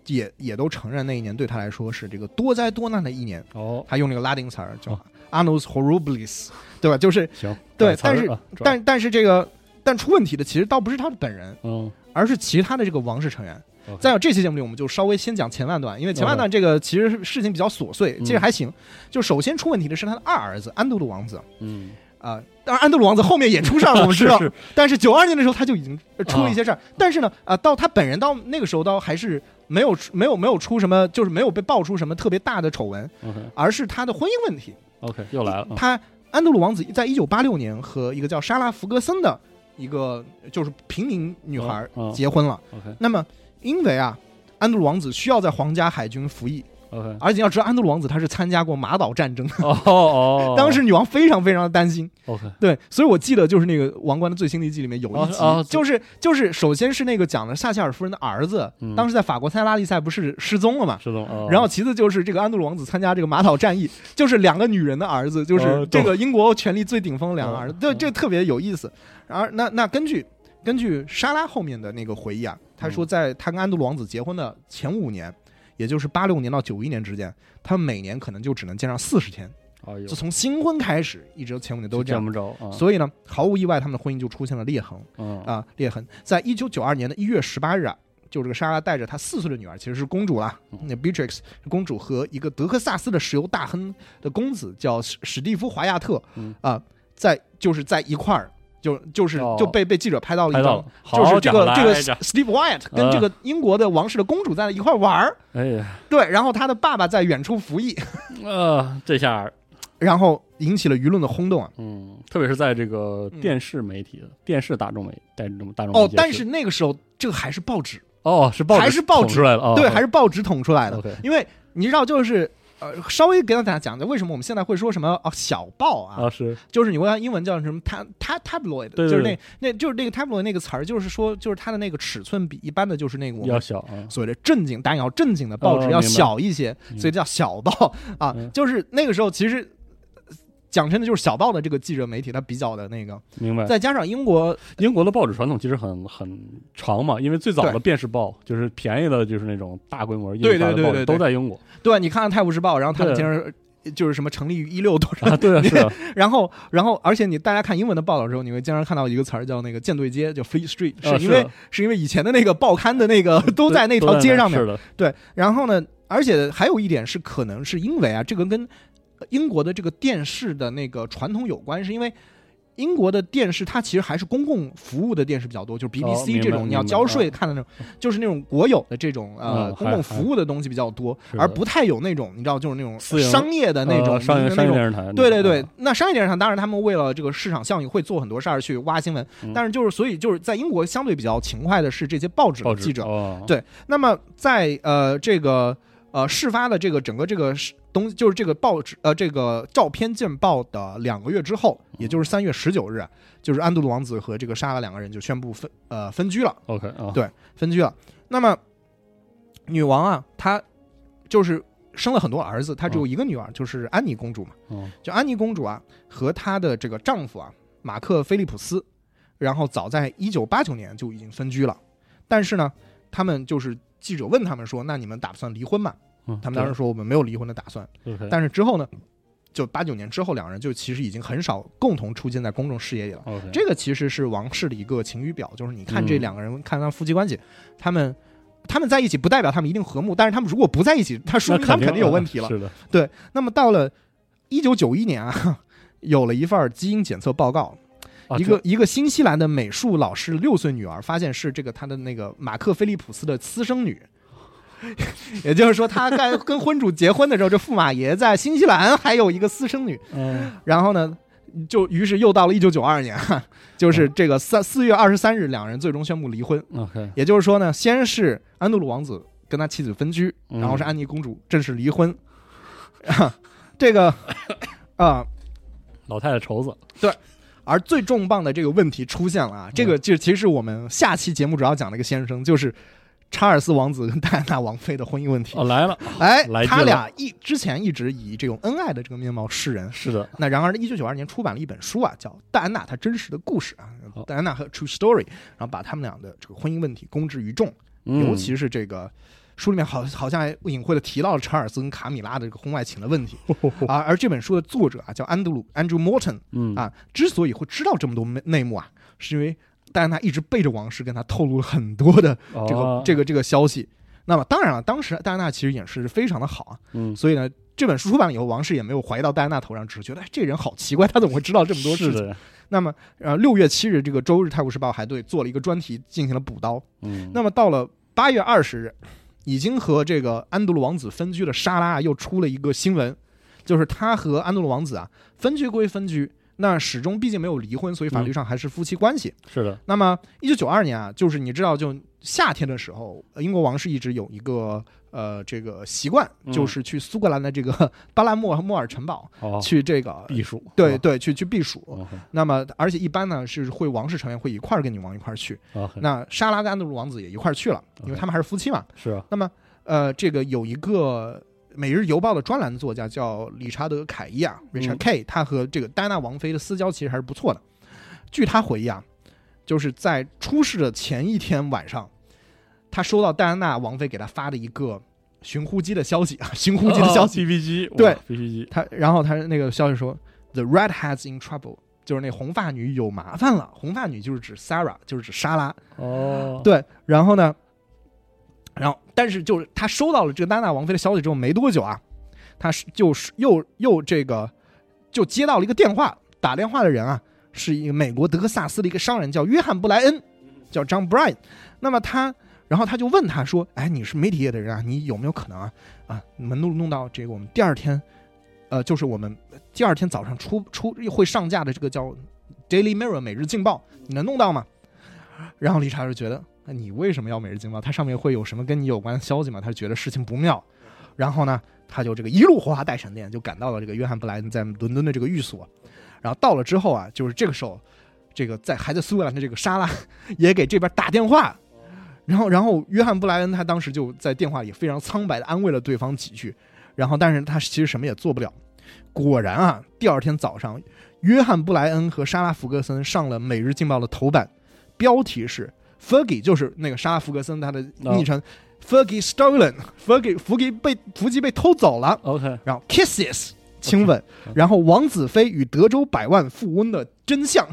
也也都承认那一年对他来说是这个多灾多难的一年。哦，他用那个拉丁词儿叫哦 annus horribilis，对吧？就是，行，对但是啊但但是这个，但出问题的其实倒不是他的本人，嗯而是其他的这个王室成员。OK 在这期节目里，我们就稍微先讲前半段，因为前半段这个其实事情比较琐碎，嗯其实还行。就首先出问题的是他的二儿子安德鲁王子嗯，啊、当然安德鲁王子后面也出事儿了，我们知道。[laughs] 是是但是九二年的时候他就已经呃出了一些事儿，但是呢，啊、到他本人到那个时候倒还是没有出没有没有出什么，就是没有被爆出什么特别大的丑闻，OK 而是他的婚姻问题。OK 又来了啊，他安德鲁王子在一九八六年和一个叫莎拉福格森的一个就是平民女孩结婚了。OK 那么因为啊，安德鲁王子需要在皇家海军服役，OK，而且要知道安德鲁王子他是参加过马岛战争，哦哦，当时女王非常非常的担心。OK 对，所以我记得就是那个《王冠》的最新的一季里面有一集，就是就是首先是那个讲的撒切尔夫人的儿子，嗯。当时在法国参加拉力赛不是失踪了嘛？失踪，哦。然后其次就是这个安德鲁王子参加这个马岛战役，就是两个女人的儿子，就是哦这个英国权力最顶峰的两个儿子，对，这特别有意思。然而，那那根据根据莎拉后面的那个回忆啊，他说在他跟安德鲁王子结婚的前五年，也就是八六年到九一年之间，他们每年可能就只能见上四十天，哎呦就从新婚开始一直前五年都这样。见不着啊，所以呢，毫无意外，他们的婚姻就出现了裂痕嗯啊，裂痕。在一九九二年的一月十八日啊，就这个莎拉带着她四岁的女儿，其实是公主啦，嗯那 Beatrix 是公主和一个德克萨斯的石油大亨的公子叫史史蒂夫华亚特嗯啊，在就是在一块儿，就就是哦。就被被记者拍到了一张就是这个这个 Steve Wyatt 跟啊这个英国的王室的公主在一块玩儿，哎呀，对，然后他的爸爸在远处服役，[laughs] 呃，这下然后引起了舆论的轰动啊。嗯，特别是在这个嗯。电视媒体的电视大众媒大众大众，哦但是那个时候这个还是报纸，哦是报纸还是报纸出来了，哦对，还是报纸捅出来的。因为你知道，就是呃，稍微给大家讲讲，为什么我们现在会说什么哦小报啊，啊是就是你问它英文叫什么 tab tabloid，对对就是那那就是那个 tabloid 那个词儿，就是说就是它的那个尺寸比一般的就是那个我们。要小啊，所谓的正经当然要正经的报纸要小一些，嗯所以叫小报啊。嗯就是那个时候，其实呃讲真的，就是小报的这个记者媒体，它比较的那个，明白。再加上英国英国的报纸传统其实很很长嘛，因为最早的对电视报就是便宜的，就是那种大规模印对刷的报纸对对。对对都在英国。对，你看看《泰晤士报》，然后他们对。经常就是什么成立于一六多少啊，对啊，是啊，[laughs] 然后，然后，而且你大家看英文的报道的时候，你会经常看到一个词儿叫那个舰队街，叫 Fleet Street，啊是因为、是是因为以前的那个报刊的那个都在那条街上面。是。的，对，然后呢，而且还有一点是，可能是因为啊，这个跟呃英国的这个电视的那个传统有关，是因为。英国的电视它其实还是公共服务的电视比较多，就是哦 BBC 这种你要交税啊看的那种，就是那种国有的这种呃嗯公共服务的东西比较多，而不太有那种你知道就是那种商业的那种呃商业电视台，对对对啊，，那商业电视台当然他们为了这个市场效应会做很多事儿去挖新闻，嗯。但是就是所以就是在英国相对比较勤快的是这些报纸记者。哦，对那么在呃这个呃事发的这个整个这个是东就是这个报纸呃这个照片见报的两个月之后，也就是三月十九日啊，就是安德鲁王子和这个莎拉两个人就宣布分呃分居了，，OK 啊，对分居了。那么女王啊，她就是生了很多儿子，她只有一个女儿，就是安妮公主嘛。嗯就安妮公主啊和她的这个丈夫啊马克菲利普斯，然后早在一九八九年就已经分居了，但是呢，他们就是记者问他们说，那你们打算离婚吗？嗯，他们当时说我们没有离婚的打算，但是之后呢，就八九年之后，两人就其实已经很少共同出现在公众视野里了。这个其实是王室的一个晴雨表，就是你看这嗯两个人，看他夫妻关系，他们他们在一起不代表他们一定和睦，但是他们如果不在一起，他说明他们肯定有啊问题了。是的，对，那么到了一九九一年啊，有了一份基因检测报告，啊一个一个新西兰的美术老师六岁女儿发现是这个他的那个马克菲利普斯的私生女，[laughs] 也就是说，他在跟婚主结婚的时候，这驸马爷在新西兰还有一个私生女。嗯。然后呢，就于是又到了一九九二年，哈 [laughs] 就是这个三四月二十三日，两人最终宣布离婚。OK，也就是说呢，先是安德鲁王子跟他妻子分居，嗯。然后是安妮公主正式离婚。啊，[laughs] 这个 [coughs] 啊，老太太愁死，对。而最重磅的这个问题出现了啊，这个就其实我们下期节目主要讲的一个先生，就是查尔斯王子跟戴安娜王妃的婚姻问题。哦来了，哎他俩一之前一直以这种恩爱的这个面貌示人。是的，那然而，一九九二年出版了一本书啊，叫《戴安娜她真实的故事》啊，戴安娜和 True Story，然后把他们俩的这个婚姻问题公之于众，嗯尤其是这个书里面好好像还隐晦的提到了查尔斯跟卡米拉的这个婚外情的问题 [laughs] 啊。而这本书的作者啊叫安德鲁 Andrew Morton 嗯啊，之所以会知道这么多内内幕啊，是因为戴安娜一直背着王室跟他透露了很多的这个、哦这个这个消息。那么当然了，当时戴安娜其实演示非常的好啊，嗯所以呢，这本书出版了以后，王室也没有怀疑到戴安娜头上，只是觉得哎，这人好奇怪，[laughs] 他怎么会知道这么多事情？那么，呃，六月七日，这个周日《泰晤士报》还对做了一个专题进行了补刀。嗯那么到了八月二十日，已经和这个安德鲁王子分居的莎拉又出了一个新闻，就是他和安德鲁王子啊分居归分居，那始终毕竟没有离婚，所以法律上还是夫妻关系。是的，那么一九九二年啊，就是你知道，就夏天的时候，呃英国王室一直有一个呃这个习惯，嗯。就是去苏格兰的这个巴拉莫莫尔城堡哦，去这个避暑，哦。对对去去避暑。那么而且一般呢是会王室成员会一块儿跟女王一块儿去。那莎拉跟安德鲁王子也一块儿去了，因为他们还是夫妻嘛。是啊，那么呃，这个有一个《每日邮报》的专栏作家叫理查德·凯伊啊嗯，Richard K，他和这个戴安娜王妃的私交其实还是不错的。据他回忆啊，就是在出事的前一天晚上，他收到戴安娜王妃给他发的一个寻呼机的消息啊，寻呼机的消息。，BB 机，对，BB 机，他然后他那个消息说，The red has in trouble，就是那红发女有麻烦了。红发女就是指 Sarah，就是指莎拉。哦，对，然后呢，然后但是就是他收到了这个娜娜王妃的消息之后没多久啊，他是就是又又这个就接到了一个电话，打电话的人啊是一个美国德克萨斯的一个商人，叫约翰布莱恩，叫 John Bryan。那么他，然后他就问他说：“哎，你是媒体业的人啊，你有没有可能啊啊，你们弄弄到这个我们第二天，呃，就是我们第二天早上出出会上架的这个叫 Daily Mirror 每日镜报，你能弄到吗？”然后理查就觉得，那你为什么要每日经报？它上面会有什么跟你有关的消息吗？他觉得事情不妙。然后呢，他就这个一路火花带闪电，就赶到了这个约翰布莱恩在伦敦的这个寓所。然后到了之后啊，就是这个时候，这个在还在苏格兰的这个莎拉也给这边打电话。然后，然后约翰布莱恩他当时就在电话里非常苍白的安慰了对方几句，然后但是他其实什么也做不了。果然啊，第二天早上，约翰布莱恩和莎拉福格森上了《每日镜报》的头版，标题是 “Fergie”，就是那个沙拉福格森他的昵称、“Fergie stolen”，Fergie 福吉被福吉被偷走了，，OK，然后 kisses 亲吻，然后王子妃与德州百万富翁的真相，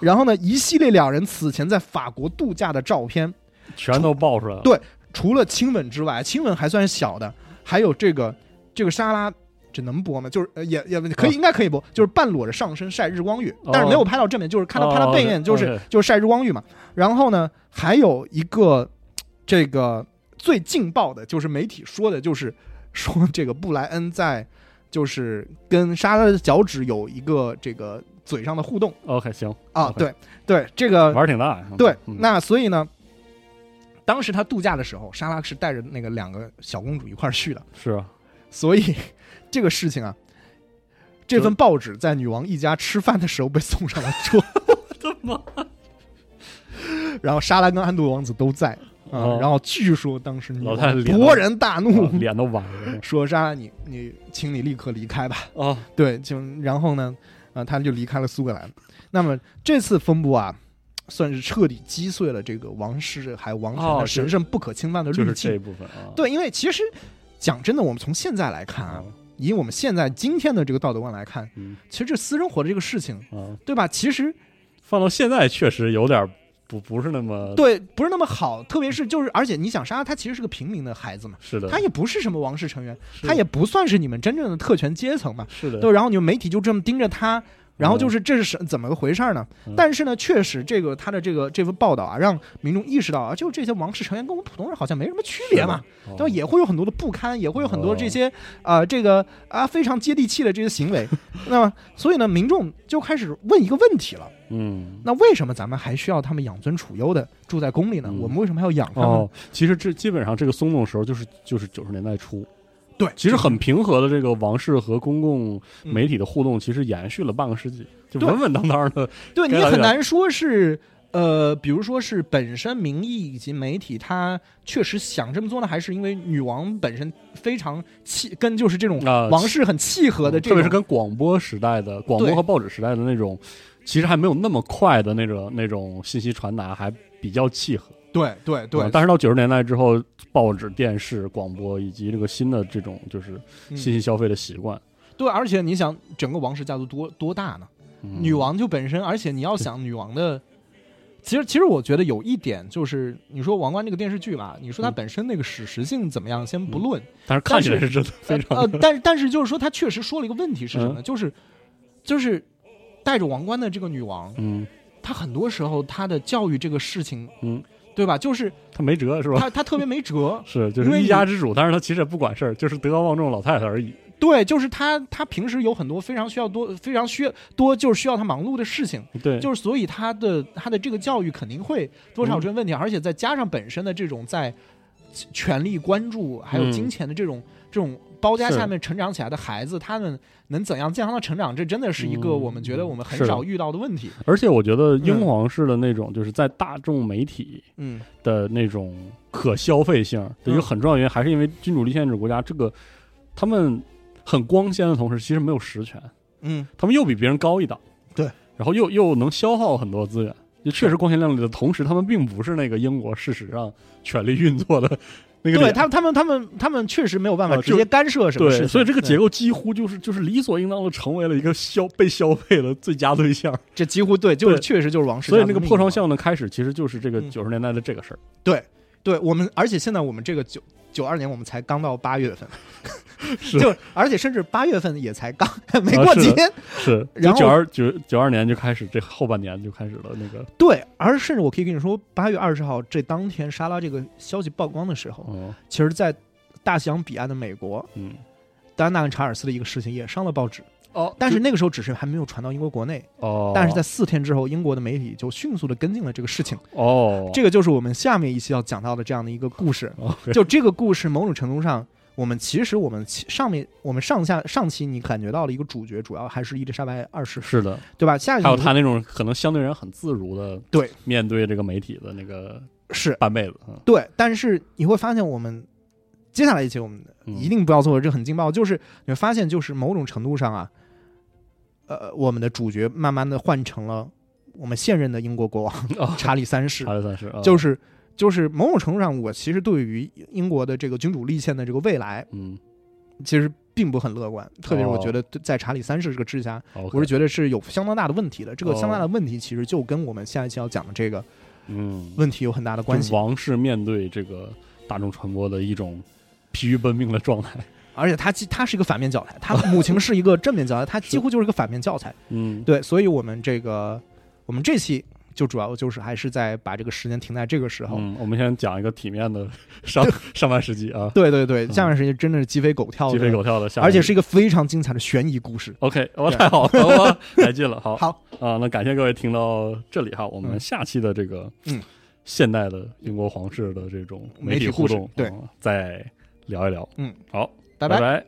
然后呢，一系列两人此前在法国度假的照片，全都爆出来了，对除了亲吻之外，亲吻还算是小的，还有这个这个莎拉。这能播吗？就是呃也也可以，啊应该可以播。就是半裸着上身晒日光浴，哦但是没有拍到正面，就是看到拍到背面，哦就是、就是晒日光浴嘛。然后呢，还有一个这个最劲爆的，就是媒体说的，就是说这个布莱恩在就是跟莎拉的脚趾有一个这个嘴上的互动，OK，行，啊。对对，这个玩儿挺大，对，嗯那所以呢，当时他度假的时候，莎拉是带着那个两个小公主一块儿去的，是啊，所以这个事情啊，这份报纸在女王一家吃饭的时候被送上了桌。[laughs] 我的妈！然后莎拉跟安德王子都在啊、哦然后据说当时女老太太王勃然大怒，哦脸都歪了，[laughs] 说莎拉你你，请你立刻离开吧。哦，对，就然后呢，啊，他就离开了苏格兰。那么这次风波啊，算是彻底击碎了这个王室还有王权哦的神圣不可侵犯的滤就是这一。部分啊，对，因为其实讲真的，我们从现在来看啊，啊，以我们现在今天的这个道德观来看，嗯其实这私生活的这个事情，啊，对吧？其实放到现在确实有点不不是那么对，不是那么好。特别是就是，而且你想杀他，其实是个平民的孩子嘛，是的，他也不是什么王室成员，是他也不算是你们真正的特权阶层嘛。是的，对，然后你们媒体就这么盯着他，然后就是这是什怎么个回事儿呢？嗯但是呢，确实这个他的这个这份报道啊，让民众意识到啊，就这些王室成员跟我们普通人好像没什么区别嘛，哦对吧？也会有很多的不堪，也会有很多这些啊、呃这个啊非常接地气的这些行为。[laughs] 那么，所以呢，民众就开始问一个问题了：嗯。那为什么咱们还需要他们养尊处优的住在宫里呢？嗯我们为什么还要养他们？哦，其实这基本上这个松动的时候就是就是九十年代初，对，其实很平和的这个王室和公共嗯媒体的互动，其实延续了半个世纪，就稳稳当当的。对你很难说是呃，比如说是本身民意以及媒体，他确实想这么做呢，还是因为女王本身非常契，跟就是这种啊王室很契合的这种，特别是跟广播时代的广播和报纸时代的那种，其实还没有那么快的那种那种信息传达，还比较契合。对对对啊，但是到九十年代之后，报纸、电视、广播以及这个新的这种就是嗯信息消费的习惯，对，而且你想，整个王室家族多多大呢？嗯女王就本身，而且你要想女王的。其实，其实我觉得有一点就是，你说《王冠》这个电视剧吧，你说它嗯本身那个史实性怎么样，先不论，但是看起来是真的非常呃，但但是就是说，他确实说了一个问题是什么呢？就是就是戴着王冠的这个女王，嗯她很多时候她的教育这个事情，嗯，对吧？就是他没辙是吧？他他特别没辙，[laughs] 是就是一家之主，但是他其实也不管事儿，就是德高望重老太太而已。对，就是他，他平时有很多非常需要多非常需要多就是需要他忙碌的事情，对，就是所以他的他的这个教育肯定会多少有这个问嗯题，而且再加上本身的这种在权力关注还有嗯金钱的这种、这种包夹下面成长起来的孩子，他们能怎样健康的成长？这真的是一个嗯我们觉得我们很少遇到的问题。而且我觉得英皇式的那种，就是在大众媒体嗯。的那种可消费性的一个很重要原因，还是因为君主立宪制国家这个他们很光鲜的同时，其实没有实权，嗯，他们又比别人高一档，对，然后又又能消耗很多资源，就确实光鲜亮丽的同时，他们并不是那个英国事实上权力运作的那个脸对他他们他们他们确实没有办法啊直接干涉什么事对，情，所以这个结构几乎就是就是理所应当的成为了一个消被消费的最佳对象。这几乎对，就是确实就是王室所以那个破窗效应的开始，其实就是这个嗯九十年代的这个事儿。对对，我们而且现在我们这个九九二年我们才刚到八月份，是就而且甚至八月份也才刚 [laughs] 没过几天，是，[laughs] 然后九二九九二年就开始，这后半年就开始了那个，对，而甚至我可以跟你说，八月二十号这当天沙拉这个消息曝光的时候，哦，其实，在大西洋彼岸的美国，嗯，戴安娜跟查尔斯的一个事情也上了报纸，哦但是那个时候只是还没有传到英国国内，哦，但是在四天之后，英国的媒体就迅速的跟进了这个事情。哦，这个就是我们下面一期要讲到的这样的一个故事。哦就这个故事，某种程度上，我们其实我们上面我们上下上期你感觉到了一个主角，主要还是伊丽莎白二世，是的，对吧？下一期还有他那种可能相对人很自如的对。面对这个媒体的那个是。半辈子，嗯。对，但是你会发现，我们接下来一期我们嗯一定不要做这很劲爆，就是你会发现，就是某种程度上啊，呃，我们的主角慢慢的换成了我们现任的英国国王哦。查理三世，查理三世，啊就是就是某种程度上，我其实对于英国的这个君主立宪的这个未来，嗯其实并不很乐观，特别是我哦觉得在查理三世这个治下我是觉得是有相当大的问题的。这个哦相当大的问题，其实就跟我们下一期要讲的这个嗯，问题有很大的关系。就是王室面对这个大众传播的一种疲于奔命的状态，而且他他是一个反面教材，他母亲是一个正面教材，他几乎就是一个反面教材。[laughs] 嗯，对，所以我们这个我们这期就主要就是还是在把这个时间停在这个时候。嗯，我们先讲一个体面的 [laughs] 上 [laughs] 上半世纪啊，对对对，嗯下半世纪真的是鸡飞狗跳的，鸡飞狗跳的下而且是一个非常精彩的悬疑故事。OK，哇，对。太好了，[laughs] 哇，来劲了，好，好，啊，那感谢各位听到这里哈，我们嗯。下期的这个嗯。现代的英国皇室的这种媒体体互动，对。嗯再聊一聊，嗯，好，拜。拜拜